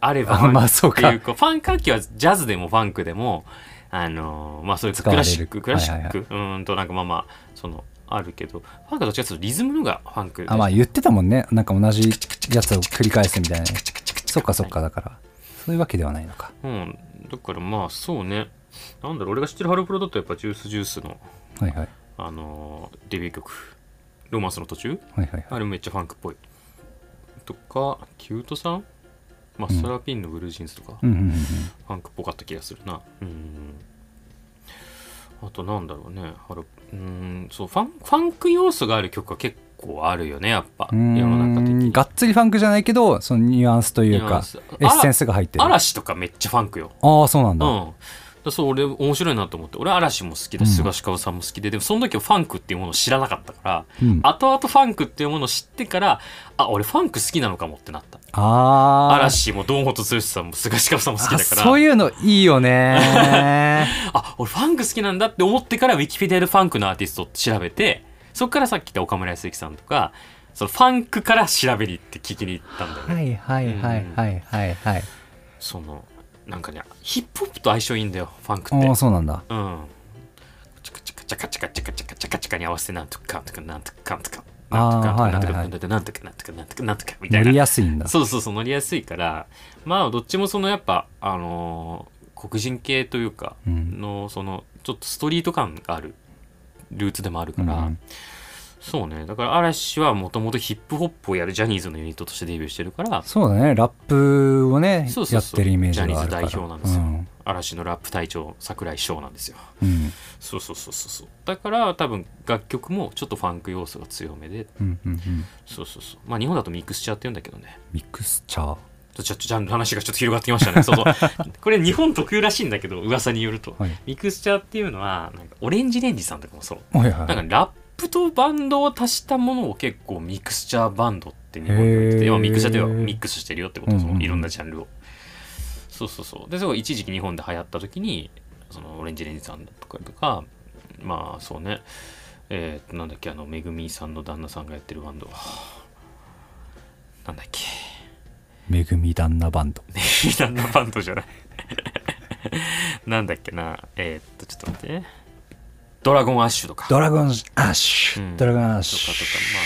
あればあまあそうか。っていうかファンク楽器はジャズでもファンクでもあのーまあそういうクラシッククラシック、はうーんとなんかまあまあそのあるけどファンクはどっちかというとリズムのがファンクあまあ言ってたもんねなんか同じやつを繰り返すみたいなねそっかそっかだからそういうわけではないのかうんだからまあそうねなんだろう俺が知ってるハロプロだとやっぱ Juice=Juice のはいはいあのーデビュー曲ロマンスの途中はいはいはいあれめっちゃファンクっぽいとか℃-uteさんマスターピンのブルージーンズとか、うんうんうんうんファンクっぽかった気がするな。うん。あとなんだろうね。ハロうん、そう、ファン、ファンク要素がある曲は結構あるよね、やっぱ。う世の中的に。がっつりファンクじゃないけどそのニュアンスというかエッセンスが入ってるあ嵐とかめっちゃファンクよ。あそうなんだ、うん。だそう俺面白いなと思って。俺嵐も好きだしうん。菅氏川さんも好きで、でもその時はファンクっていうものを知らなかったから、うん。後々ファンクっていうものを知ってからあ俺ファンク好きなのかもってなった。あー。嵐も堂本剛さんも菅氏川さんも好きだあから。そういうのいいよね。あ俺ファンク好きなんだって思ってからウィキペディアでファンクのアーティストって調べてそっからさっき言った岡村康之さんとかそのファンクから調べに行って聞きに行ったんだよね、はいはいはいはいはいはい。そのなんかねヒップホップと相性いいんだよファンクあって。あそうなんだ。うん。チャカチャカチャカチャカチャカチャカチャカチャカに合わせてなんとかなんとかなんとかなんとかなんとかなんとかなんとかなんとかなんとかなんとかなんとかみたいな乗りやすいんだそうそうそう乗りやすいからまあどっちもそのやっぱあのー黒人系というかうんのそのちょっとストリート感があるルーツでもあるから、うんそうね。だから嵐はもともとヒップホップをやるジャニーズのユニットとしてデビューしてるからそうだね。ラップをねやってるイメージがジャニーズ代表なんですよ。うん。嵐のラップ隊長桜井翔なんですよ。うん。そうそうそうそうそう。だから多分楽曲もちょっとファンク要素が強めで。うんうんうん。そうそうそう。まあ日本だとミクスチャーって言うんだけどね。ミクスチャー。ちょちょジャンル話がちょっと広がってきましたね。そうそう。これ日本特有らしいんだけど噂によると、はい。ミクスチャーっていうのはなんか ORANGE RANGEさんとかもそう。はいはいなんかラップとバンドを足したものを結構ミクスチャーバンドって日本で言っててまあミクスチャーというのはミックスしてるよってこと、うんうんうん。いろんなジャンルをそうそうそう。でそ一時期日本で流行った時にその ORANGE RANGEさんとかとかまあそうね。えー、なんだっけあのめぐみさんの旦那さんがやってるバンド。なんだっけ。めぐみ旦那バンド。旦那バンドじゃない。なんだっけな。えー、っとちょっと待ってドラゴンアッシュとか。ドラゴンアッシュ、うん。ドラゴンアッとシュ。かとか。まあ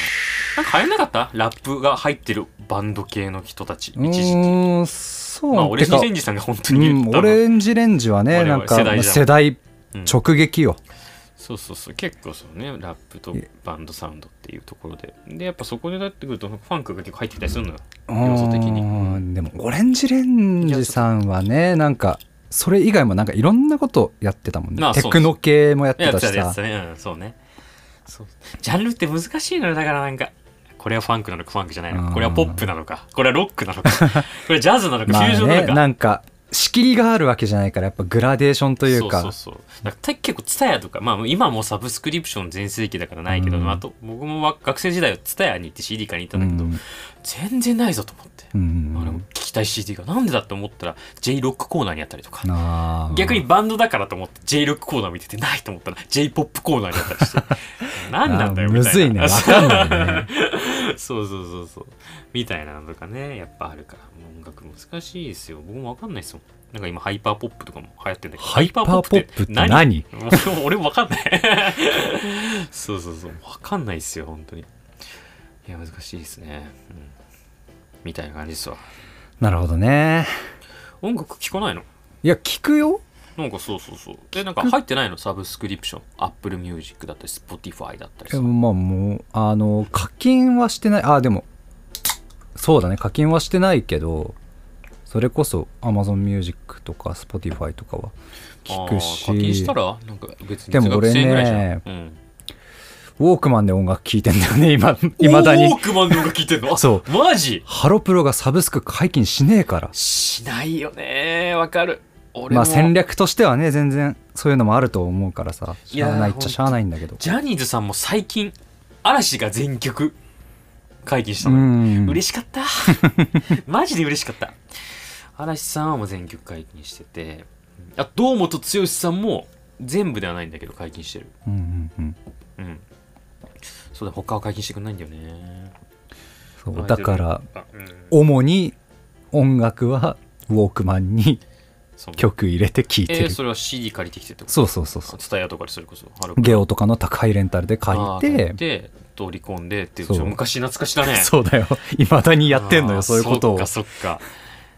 なんか流行んなかった？ラップが入ってるバンド系の人たちう一時期。そう、まあオレンジレンジさんが本当に言うん、オレンジレンジはねなんか世代じゃん。世代うん。直撃よ、そうそうそう。結構そうねラップとバンドサウンドっていうところで。でやっぱそこでなってくるとファンクが結構入ってきたりするのよ。要素的に。うんでもオレンジレンジさんはねなんかそれ以外もなんかいろんなことやってたもんね、まあテクノ系もやってたしてさね。うんそうね。そう。ジャンルって難しいのよだからなんか。これはファンクなのかファンクじゃないのうん。かこれはポップなのか。これはロックなのか。これジャズなのかフュージョンなのか、なんか仕切りがあるわけじゃないからやっぱグラデーションというか。そうそうそう。結構 TSUTAYA とか。まあ今はもうサブスクリプション全盛期だからないけど、うん。あと僕もわ学生時代は TSUTAYA に行って CD 買いに行ったんだけど、うん全然ないぞと思って、うんあの聞きたい CD が。なんでだって思ったら J ロックコーナーにあったりとか。逆にバンドだからと思って J ロックコーナー見ててないと思ったら J ポップコーナーにあったりして。何なんだよみたいな。むずいね。わかんないね。そうそうそうそう。みたいなのとかねやっぱあるから。音楽難しいですよ。僕もわかんないですもん。なんか今ハイパーポップとかも流行ってんだけどハイパーポップって何？俺 俺もわかんない。そうそうそう。わかんないっすよ本当に。いや難しいですね、うん、みたいな感じですわ。なるほどね。音楽聴かないの？いや聞くよ。なんかそうそうそう。えなんか入ってないの？サブスクリプション。Apple Music だったり Spotify だったり。さでもまあもうあの課金はしてない。あでもそうだね。課金はしてないけどそれこそ Amazon Music とか Spotify とかは聞くし。課金したら？なんか別にでも俺ね月1000円ぐらいじゃん。うんウォークマンで音楽聴いてんだよね今 いまだに。ウォークマンの音楽聴いてんの？そう。マジ？ハロプロがサブスク解禁しねえから。しないよね。わかる。まあ戦略としてはね全然そういうのもあると思うからさ。いやーしゃあないっちゃしゃあないんだけど。ジャニーズさんも最近嵐が全曲解禁したうのよ、ん。嬉しかった。マジで嬉しかった。嵐さんはもう全曲解禁してて。あ堂本剛さんも全部ではないんだけど解禁してる。うんうんうん。うんそうだ他は解禁してくんないんだよね。そうだから主に音楽はウォークマンに曲入れて聴いてる、えー、それは CD 借りてきてってこと？そうそうそうそう。ツタヤとかでそれこそ。ゲオとかの高いレンタルで借りてりて取り込んでっていう昔懐かしだね。そうだよ。いまだにやってんのよそういうことを。そっかそっか。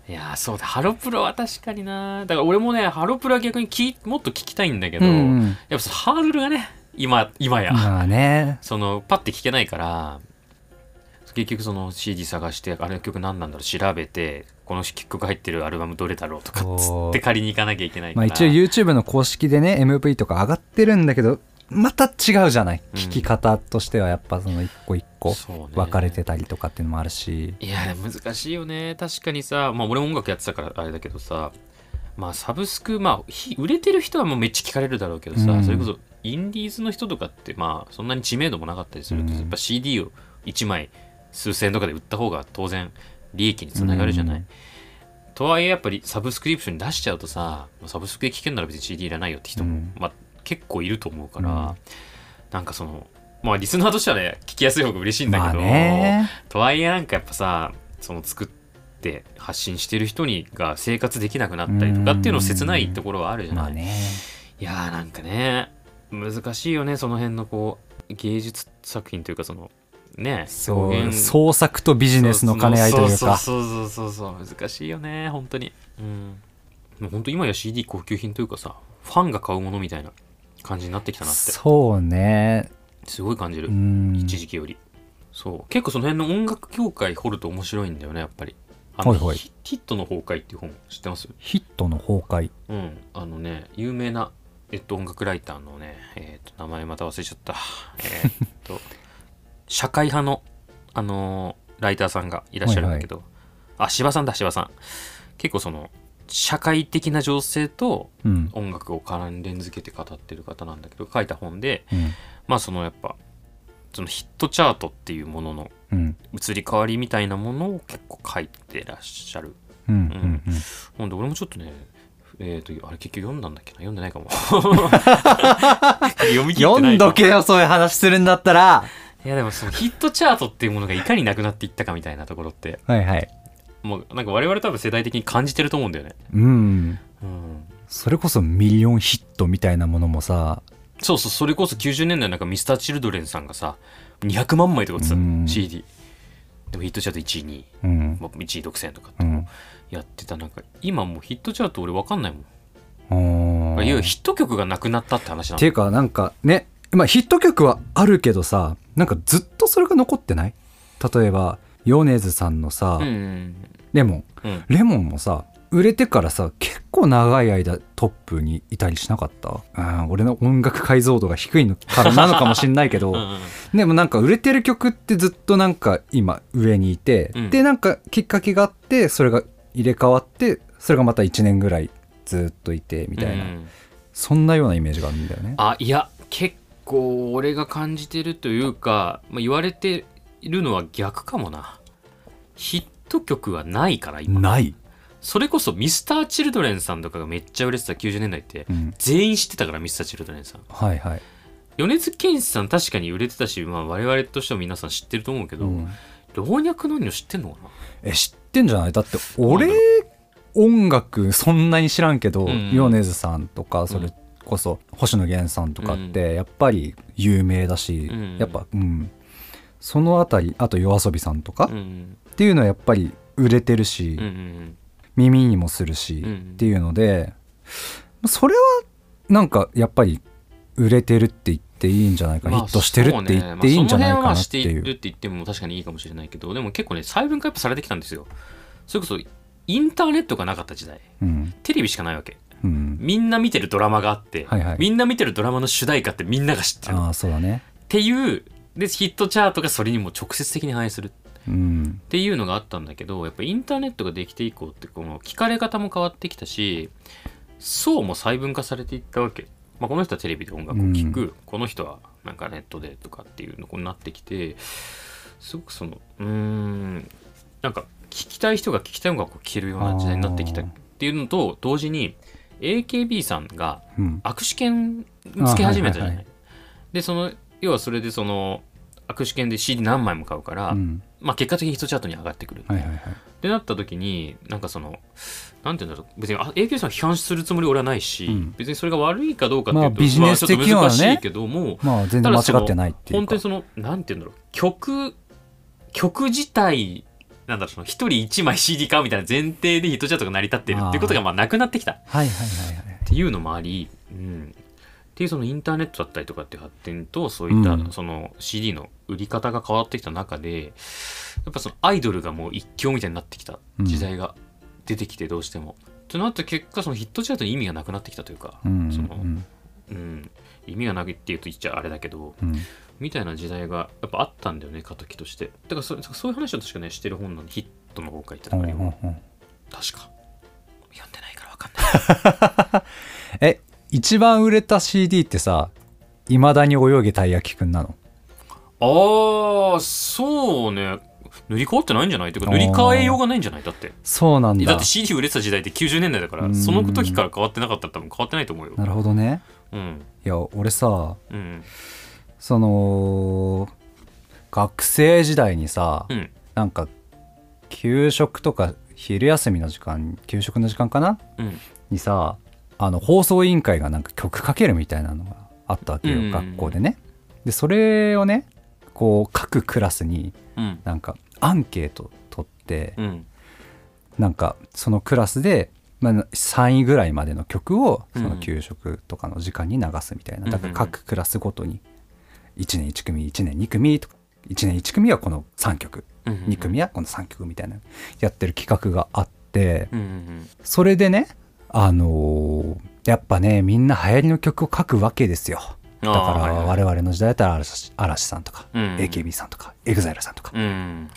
いやーそうだハロプロは確かになだから俺もねハロプロは逆にきもっと聞きたいんだけど、うんうん。やっぱハードルがね今今や、まあね。そのパッて聞けないから結局その CD 探してあれの曲何なんだろう調べてこの曲入ってるアルバムどれだろうとかっつって借りに行かなきゃいけないから、まあ一応 YouTube の公式でね MV とか上がってるんだけどまた違うじゃないうん。聞き方としてはやっぱその一個一個分かれてたりとかっていうのもあるし。いや難しいよね。確かにさまあ俺も音楽やってたからあれだけどさまあサブスクまあひ売れてる人はもうめっちゃ聞かれるだろうけどさ、うん。それこそインディーズの人とかってまあそんなに知名度もなかったりすると、うん。やっぱ CD を1枚数千円とかで売った方が当然利益につながるじゃない、うん。とはいえやっぱりサブスクリプションに出しちゃうとさサブスクで聞けんなら別に CD いらないよって人も、うんまあ、結構いると思うから、うん。なんかそのまあリスナーとしてはね聞きやすい方が嬉しいんだまあけど、ね。とはいえなんかやっぱさその作って発信してる人にが生活できなくなったりとかっていうの切ないところはあるじゃない、いやーなんかね難しいよねその辺のこう芸術作品というかそのねそう創作とビジネスの兼ね合いというか。そうそうそうそう難しいよね本当にうんもう本当今や CD 高級品というかさファンが買うものみたいな感じになってきたなってそうねすごい感じる、うん一時期よりそう結構その辺の音楽業界掘ると面白いんだよねやっぱりあのはいはいヒヒットの崩壊っていう本知ってますヒットの崩壊うんあのね有名なえっと音楽ライターのねえっと名前また忘れちゃった。えっと 社会派のあのーライターさんがいらっしゃるんだけど、あ柴さんだ柴さん。結構その社会的な情勢とうん。音楽を関連づけて語ってる方なんだけど書いた本でうん。まあそのやっぱそのヒットチャートっていうもののうん。移り変わりみたいなものを結構書いてらっしゃる。うんうん。うん。ほんで俺もちょっとねえっ、とあれ結局読んだんだっけな？読んでないかも。読み切って読ないかも。んどけよそういう話するんだったら。いやでもそのヒットチャートっていうものがいかになくなっていったかみたいなところって。はいはい。もうなんか我々多分世代的に感じてると思うんだよね。うん。うん。それこそミリオンヒットみたいなものもさ。そうそうそれこそ90年代なんかミスターチルドレンさんがさ200万枚とか売ってたのうん。CD でもヒットチャート1位2位。うん。まあ1位独占とかって。うんやってた。なんか今もうヒットチャート俺分かんないもん。おー。要はヒット曲がなくなったって話なのっていうかなんかね、まあ、ヒット曲はあるけどさなんかずっとそれが残ってない？例えば米津さんのさ、うんレモン。うん。レモンもさ売れてからさ結構長い間トップにいたりしなかった？うん俺の音楽解像度が低いのからなのかもしんないけど。うんうん。でもなんか売れてる曲ってずっとなんか今上にいて、うん。でなんかきっかけがあってそれが入れ替わってそれがまた1年ぐらいずっといてみたいな、うん。そんなようなイメージがあるんだよね。あいや結構俺が感じてるというか、まあ、言われているのは逆かもな。ヒット曲はないから今。ない、それこそミスターチルドレンさんとかがめっちゃ売れてた90年代ってうん、全員知ってたからミスターチルドレンさん。はいはい、米津玄師さん確かに売れてたし、まあ、我々としても皆さん知ってると思うけど、うん。老若男女知ってんのかな？え知ってんじゃない？だって俺音楽そんなに知らんけど、うん。米津さんとかそれこそ星野源さんとかってやっぱり有名だし、うん。やっぱうん。そのあたりあと夜遊びさんとか、っうん。ていうのはやっぱり売れてるし、うんうん耳にもするし、うん。っていうのでそれはなんなんかやっぱり売れてるって言っていいんじゃないか、まあヒットしてるって言っていいんじゃないかなってそう。ねまあその辺はして。るって言っても確かにいいかもしれないけどでも結構ね細分化やっぱされてきたんですよ。それこそインターネットがなかった時代。うん。テレビしかないわけ。うん、みんな見てるドラマがあって、はいはい。みんな見てるドラマの主題歌ってみんなが知ってる。っああそうだね。ていうでヒットチャートがそれにも直接的に反映する。うん。っていうのがあったんだけどやっぱインターネットができて以降ってこの聞かれ方も変わってきたし層も細分化されていったわけ、まあ、この人はテレビで音楽を聴く、この人はなんかネットでとかっていうのになってきてすごくそのうーんなんか聞きたい人が聞きたい音楽を聴けるような時代になってきたっていうのと同時に AKB さんがうん。握手券つけ始めたじゃない。でその要はそれでその握手券で CD 何枚も買うから、うん。まあ、結果的にヒットチャートに上がってくる、はいはいはい。ってなった時になんかそのなんて言うんだろう。別にあ AKB さんを批判するつもり俺はないし、うん。別にそれが悪いかどうかっていうと、まあビジネス的にはね。まあちょっと難しいけどもまあ全然間違ってないっていうか。本当にそのなんて言うんだろう。曲曲自体なんだろうその一人一枚 CD 買うみたいな前提でヒットチャートが成り立ってるっていうことがまあなくなってきた。っはいはいはいはい。ていうのもあり、うん、っていうそのインターネットだったりとかっていう発展とそういったうん。その CD の売り方が変わってきた中でやっぱそのアイドルがもう一強みたいになってきた時代が出てきてどうしても。となった結果そのヒットチャートに意味がなくなってきたというか、うんそのうん。うん、意味がないって言うと言っちゃあれだけどうん。みたいな時代がやっぱあったんだよね過渡期として。だからそそういう話を確かねしてる本なんでヒットの崩壊ってうんのがあるようんうん。確か。読んでないから分かんない。え一番売れた CD ってさ「いまだに泳げたい焼きくん」なの？ああそうね。塗り替わってないんじゃない？っていうか塗り替えようがないんじゃない？だって。そうなんだ。だって CD 売れてた時代って90年代だからうん。その時から変わってなかったら多分変わってないと思うよ。なるほどね。うん。いや俺さうん。その学生時代にさ、うん。なんか給食とか昼休みの時間給食の時間かな？うん。にさあの放送委員会がなんか曲かけるみたいなのがあったわけよ、うん。学校でね。でそれをねこう各クラスにうん。なんかアンケート取って、うん。なんかそのクラスで、まあ、3位ぐらいまでの曲をそのうん給食とかの時間に流すみたいな、だからうん。各クラスごとに1年1組1年2組とか1年1組はこの3曲。うん。2組はこの3曲みたいなやってる企画があってそれでねあのーやっぱねみんな流行りの曲を書くわけですよ。だから我々の時代だったら嵐嵐さんとか、うん。AKB さんとか EXILE さんとか、うん。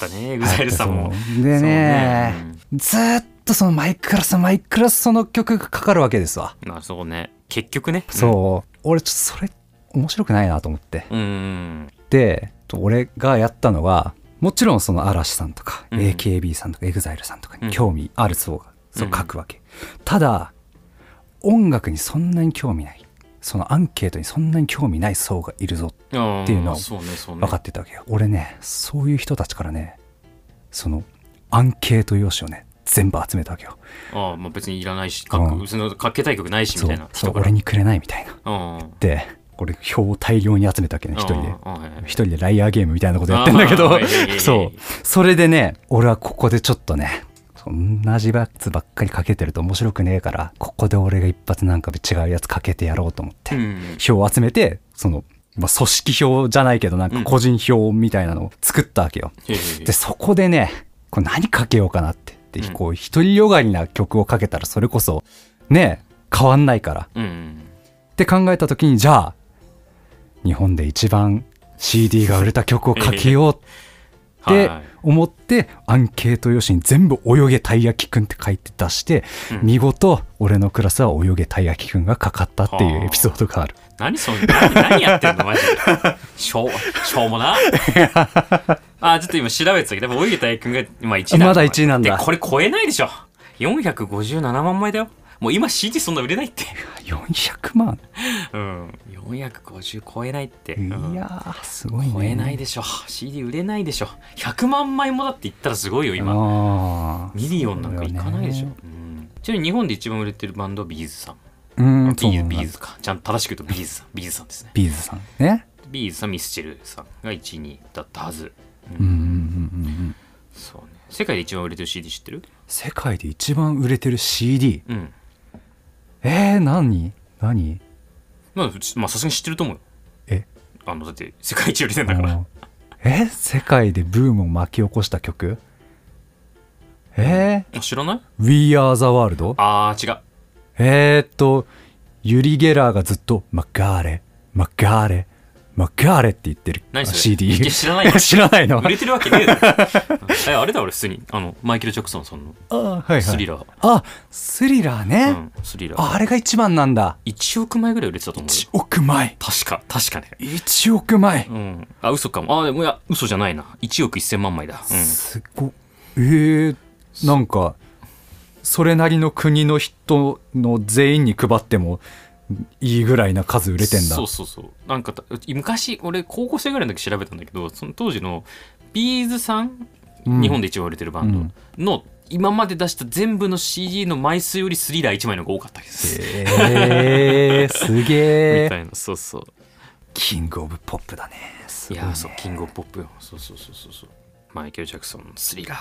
流行ったね EXILE さんも。でねずーっとそのマイクラスマイクラスその曲がかかるわけですわ、まあそうね。結局ね。そう。俺ちょっとそれ面白くないなと思って。うん。うんで俺がやったのはもちろんその嵐さんとか、うん。AKB さんとか EXILE さんとかうん。に興味ある層がそう書くわけ、ただ音楽にそんなに興味ない。そのアンケートにそんなに興味ない層がいるぞっていうのを分かってたわけよ。俺ねそういう人たちからねそのアンケート用紙をね全部集めたわけよ。ああまあ別にいらないし書うん。くそのかけたい曲ないしみたいなそう俺にくれないみたいな。うん。で俺表を大量に集めたわけね一人で。一人でライアーゲームみたいなことやってんだけど。そう。それでね俺はここでちょっとね同じやつばっかりかけてると面白くねえからここで俺が一発なんか違うやつかけてやろうと思って、うん。票を集めてその、まあ、組織票じゃないけどなんか個人票みたいなのを作ったわけよ、へえでそこでねこれ何かけようかなって。でうん。こう独りよがりな曲をかけたらそれこそね変わんないから。うん。って考えた時にじゃあ日本で一番 CD が売れた曲をかけようってはい。思ってアンケート用紙に全部「泳げたい焼きくん」って書いて出して、うん。見事俺のクラスは泳げたい焼きくんがかかったっていうエピソードがある。何そん何何やってんのマジで。しょうしょうもな。あちょっと今調べてたけどでも泳げたい君が今1位まだ一位なんだでこれ超えないでしょ。457万枚だよもう今 CD そんな売れないって。400万。うん。450超えないって、いうん。やーすごいね。超えないでしょ。CD 売れないでしょ。100万枚もだって言ったらすごいよ今。ミリオンなんかいかないでしょ、そうちなみに日本で一番売れてるバンドは B'zさん。うん B'zそうなんだ。 B'zか。ちゃんと正しく言うと B'zさん。 B'zさんですね。 B'zさんね。 B'zさんミスチルさんが1位にだったはず、うん。うんうんうんうんうん。そうね。世界で一番売れてる CD 知ってる？世界で一番売れてる CD うんえー、何？何？まあさすがに知ってると思うよ。え？あのだって世界一売れてんだから。うんえ？世界でブームを巻き起こした曲？え？あ知らない？ー、We Are the World? あー違う。えー、っとユリ・ゲラーがずっと「マガーレマガーレマガーレ」って言ってる。何それ？CD 知らないよ 知らないの？売れてるわけねえだろ。えあれだ俺普通にあのマイケル・ジャクソンさんの。あはいはい。スリラー、あスリラーね、うん、スリラー。ああれが一番なんだ。1億枚ぐらい売れてたと思うよ。1億枚。確か確かね。1億枚、うん。あ嘘かも。あでもいや嘘じゃないな。1億1000万枚だ。うん。すごっ。えー、なんかそれなりの国の人の全員に配ってもいいぐらいな数売れてんだ。そうそうそう。なんかた昔俺高校生ぐらいの時調べたんだけどその当時のビーズさん、うん日本で一番売れてるバンドの、今まで出した全部の CD の枚数よりスリラー1枚の方が多かったです、えー、すげみえたいなそうそう。キングオブポップだね。いね。いやーそうキングオブポップよ。そうそうそうそうそう。マイケル・ジャクソンのスリラー。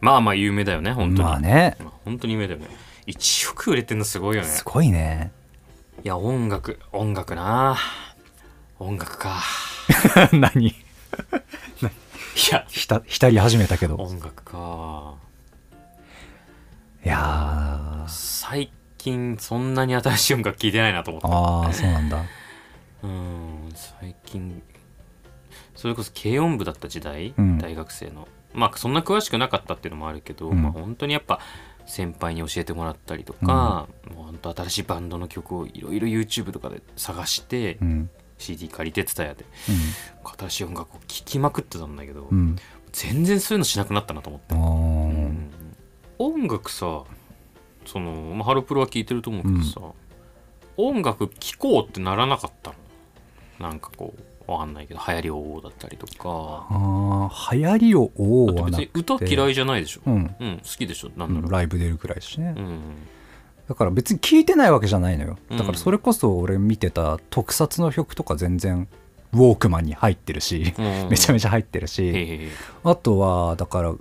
まあまあ有名だよね本当に。まあね。まあ本当に有名だよね。1億売れてんのすごいよね。すごいねいや音楽音楽な。音楽か。何？いや。ひた浸り始めたけど。音楽か。いやー。最近そんなに新しい音楽聴いてないなと思った。ああそうなんだ。うん最近。それこそ軽音部だった時代、うん。大学生の。まあそんな詳しくなかったっていうのもあるけど、うん。まあ本当にやっぱ先輩に教えてもらったりとか、もう本当新しいバンドの曲をいろいろ YouTube とかで探して、うん。CD 借りてツタヤで新しい音楽を聴きまくってたんだけど、うん。うん全然そういうのしなくなったなと思って。うん。音楽さその、まあ、ハロプロは聴いてると思うけどさ、音楽聴こうってならなかったの？なんかこうわかんないけど流行りをだったりとか。あー流行りをおだって別おはなくに歌嫌いじゃないでしょ。うん。うん、好きでしょ。なんだろう、ライブ出るくらいだしね、うんだから別に聞いてないわけじゃないのよ。うん。だからそれこそ俺見てた特撮の曲とか全然ウォークマンに入ってるし、めちゃめちゃ入ってるへし、えあとはだから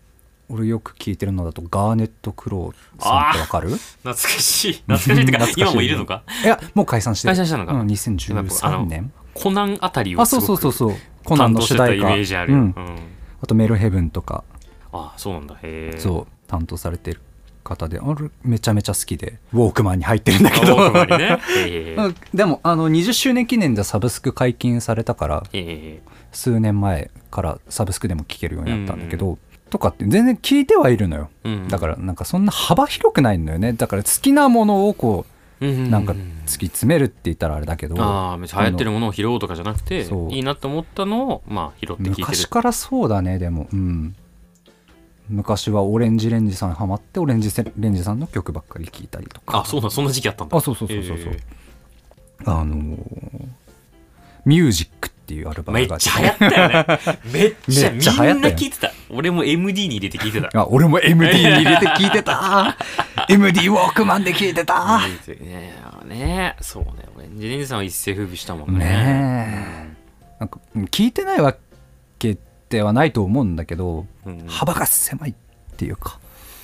俺よく聞いてるのだとガーネット・クローさんってわかる？懐かしい。懐かしいってか懐かしい。今もいるのか？いやもう解散してる。解散したのか。うん、あ2013の年？コナンあたりをあそうそうそうう。そうコナンの主題歌。イメージある。よ、うん。うん。あとメルヘブンとか。あそうなんだ。へえ。そう。担当されてる方で。あれめちゃめちゃ好きで。ウォークマンに入ってるんだけあど でもあの20周年記念でサブスク解禁されたから数年前からサブスクでも聴けるようになったんだけど、とかって全然聞いてはいるのよ、うんだからなんかそんな幅広くないのよね。だから好きなものをこううなんか突き詰めるって言ったらあれだけど、ああ別に流行ってるものを拾おうとかじゃなくていいなと思ったのをまあ拾って聞いてる。昔からそうだねでも。うん。昔はオレンジレンジさんハマってオレンジレンジさんの曲ばっかり聴いたりとか。あそうなんそんな時期あったんだ。あそうそうそうそうそう。へあのーミュージックっていうアルえめっバムがちゃ流行ったよね。めっちゃみんな聞いてた。俺も MD に入れて聞いてた。あ俺も MD に入れて聴いてた。MD ウォークマンで聴いてた。ねねそうね。オレンジレンジさんは一世風靡したもんね。ねなんかうん聞いてないわけではないと思うんだけどうん。幅が狭いっていうか。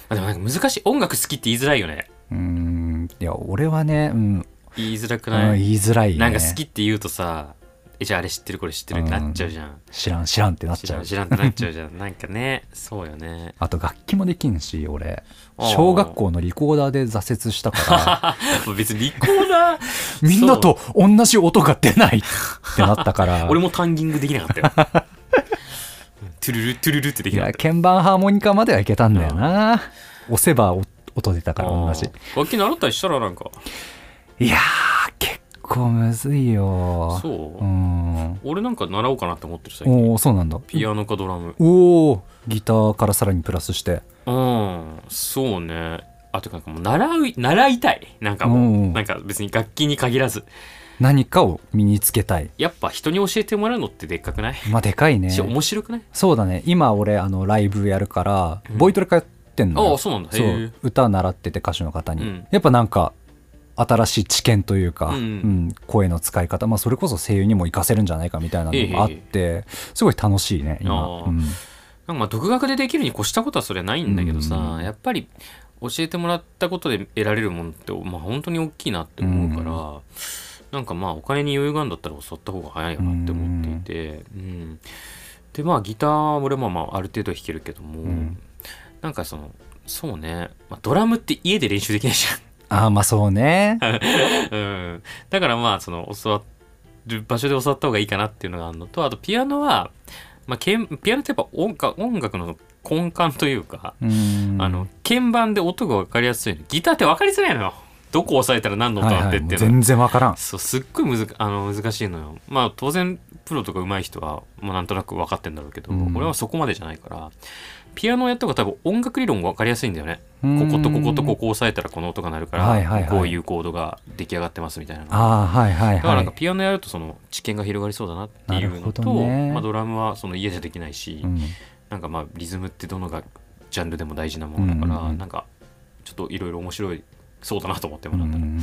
あでもなんか難しい音楽好きって言いづらいよね。うーん。いや俺はね、うん。言いづらくうんない、言いづらいね。なんか好きって言うとさえじゃああれ知ってるこれ知ってるってなっちゃうじゃん、知らん知らんってなっちゃう。知らん知らんってなっちゃうじゃん。なんかねそうよね。あと楽器もできんし俺。小学校のリコーダーで挫折したから。別にリコーダー みんなと同じ音が出ないってなったから。俺もタンギングできなかったよ。トゥルルトゥルルってできなかった。鍵盤ハーモニカまではいけたんだよな。押せばお音出たから同じ。楽器習ったりしたらなんか。いやー結構むずいよ。そう、ん。俺なんか習おうかなって思ってる最近。おおそうなんだ。ピアノかドラム。おおギターからさらにプラスして。うんそうね。あとなんかもう習う習いたい。なんかもう、うんなんか別に楽器に限らず。何かを身につけたい。やっぱ人に教えてもらうのってでっかくない、まあでかいね。し面白くない？そうだね。今俺あのライブやるからうん。ボイトレ通ってんのよ。ああそうなんだ。へそえう歌習ってて歌手の方に、うん。やっぱなんか新しい知見というか、うん。うん声の使い方、まあ、それこそ声優にも活かせるんじゃないかみたいなのもあってすごい楽しいね今、なんかまあ独学でできるに越したことはそれはないんだけどさ、うん。やっぱり教えてもらったことで得られるものって、まあ、本当に大きいなって思うから、なんかまあお金に余裕があるんだったら教わった方が早いよなって思っていて、うん。でまあギター俺もまあある程度弾けるけども、ん。なんかそのそうね、まあ、ドラムって家で練習できないじああまあそうね。うん、だからまあその教わる場所で教わった方がいいかなっていうのがあるのとあとピアノは、まあ、けんピアノってやっぱ音楽音楽の根幹というか、うん。あの鍵盤で音が分かりやすいの。ギターって分かりづらいのよ。どこ押さえたら何の音はいはいもうなってっていうの、全然わからん。そうすっごいむずあの難しいのよ。まあ当然プロとか上手い人は、まあ、なんとなく分かってんだろうけど、うん。俺はそこまでじゃないからピアノをやった方が多分音楽理論が分かりやすいんだよね。こうん。ことこことここ押さえたらこの音が鳴るから、はいはいはい。こういうコードが出来上がってますみたいなの。ああはいはいだからはいなんかピアノやるとその知見が広がりそうだなっていうのと、どね。まあ、ドラムはその家じゃできないし、うん。なんかまあリズムってどのがジャンルでも大事なものだから、うんうんうん。なんかちょっといろいろ面白いそうだなと思ってうもらったら、ん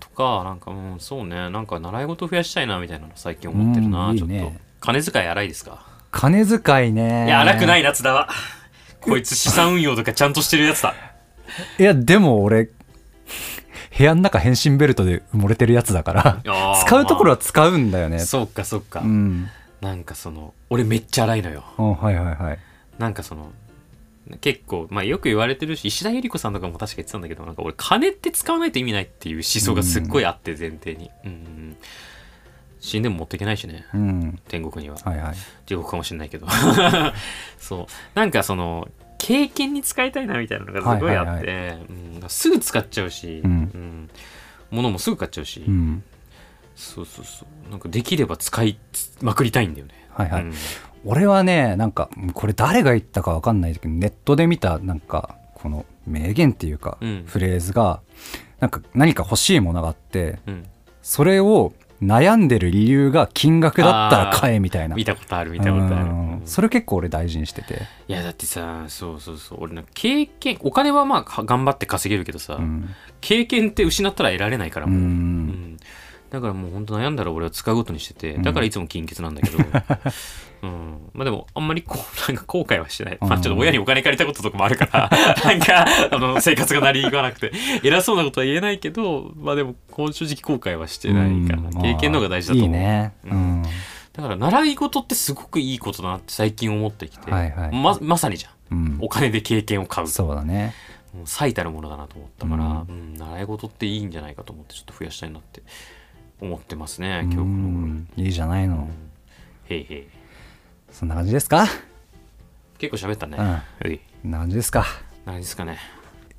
とかなんかうんそうね。なんか習い事増やしたいなみたいなの最近思ってるな、ちょっとうんいいね。金遣い荒いですか、金遣いね。いや荒くないな津田はこいつ資産運用とかちゃんとしてるやつだ。いやでも俺部屋の中変身ベルトで埋もれてるやつだから使うところは使うんだよね、そうかそうか、うん。なんかその俺めっちゃ荒いのよ。うんはいはいはい。なんかその結構、まあ、よく言われてるし石田ゆり子さんとかも確か言ってたんだけどなんか俺金って使わないと意味ないっていう思想がすっごいあって前提に、うんうん死んでも持っていけないしね。うん。天国には。はいはい。地獄かもしれないけど。そう。なんかその経験に使いたいなみたいなのがすごいあって、はいうんすぐ使っちゃうし、うん。うん。物もすぐ買っちゃうし、うん。そうそうそう。なんかできれば使いまくりたいんだよね。はいはい、うん。俺はねなんかこれ誰が言ったか分かんないけどネットで見たなんかこの名言っていうか、うん。フレーズがなんか何か欲しいものがあってうん。それを悩んでる理由が金額だったら買えみたいな。見たことある見たことある、うん。うん。それ結構俺大事にしてて、いやだってさそうそうそう。俺の経験お金はまあか頑張って稼げるけどさ、うん。経験って失ったら得られないからうもう、うん。ん。だからもう本当悩んだら俺は使うことにしててだからいつも金欠なんだけど、うん、まあでもあんまりこう なんか後悔はしてない、まあちょっと親にお金借りたこととかもあるから なんかあの生活が成り行かなくて。偉そうなことは言えないけどまあでも正直後悔はしてないかな、うん。経験の方が大事だと思う。いいね、ううん。んだから習い事ってすごくいいことだなって最近思ってきて、はいはいままさにじゃん。うん。お金で経験を買う。そうだね。最たるものだなと思ったから、ううん習い事っていいんじゃないかと思ってちょっと増やしたいなって思ってますねう今日この頃、ん。いいじゃないの、へいへいそんな感じですか？結構喋ったね、うん。はい。こんな感じですか？何ですかね。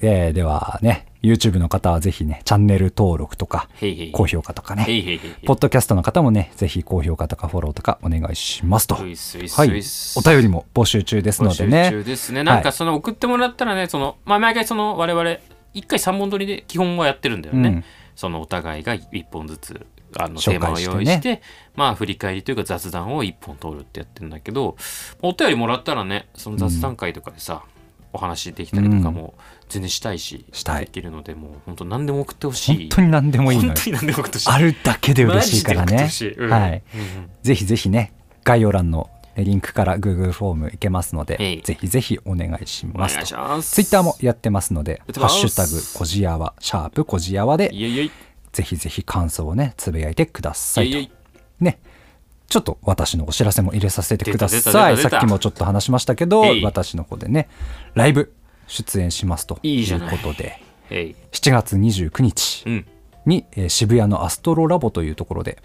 えーではね YouTube の方はぜひねチャンネル登録とかへいへい。高評価とかねへいへいへい。ポッドキャストの方もねぜひ高評価とかフォローとかお願いしますと。ういっすういっすはい。ういっすお便りも募集中ですので募集ね中ですね。なんかその送ってもらったらねそのまあ毎回その我々1回3本撮りで基本はやってるんだよね、うん。そのお互いが1本ずつあの紹テーマを用意してまあ振り返りというか雑談を1本通るってやってるんだけどお便りもらったらねその雑談会とかでさ、お話できたりとかも全然したいし、したい。できるのでもう本当何でも送ってほしい。本当に何でもいいのよ。本当に何でも送ってほしい。あるだけで嬉しいからね。うん。はい。うんうん。ぜひぜひね概要欄の、えリンクから Google フォームいけますのえでいぜひぜひお願いしますツイッターもやってますので「ハッシュタグこじやわ」シャープこじやわでイエイイエイぜひぜひ感想をねつぶやいてくださいと。イエイイエイ。ね。ちょっと私のお知らせも入れさせてください。さっきもちょっと話しましたけどえい。私の方でねライブ出演しますということでえい。7月29日うん。に、えー渋谷のアストロラボというところで、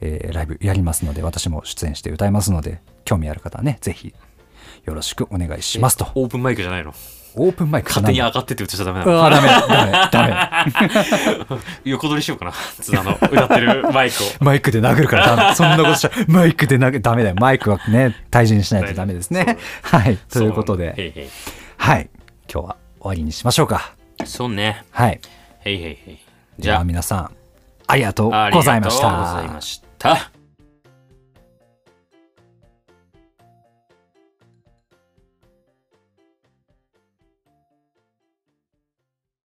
えーライブやりますので私も出演して歌いますので興味ある方はねぜひよろしくお願いしますと。オープンマイクじゃないの？オープンマイク勝手にあ上がってって歌っちゃダメなの。あダメダメダメ。横取りしようかな。津田の歌ってるマイクを。マイクで殴るからダメ。そんなことしちゃマイクで殴るダメだよ。マイクはね退治にしないとダメですね。はい。ということで。はい。今日は終わりにしましょうか。そうね。はい。へいへいへい。じゃあ。皆さんありがとうあございましありがとうございたました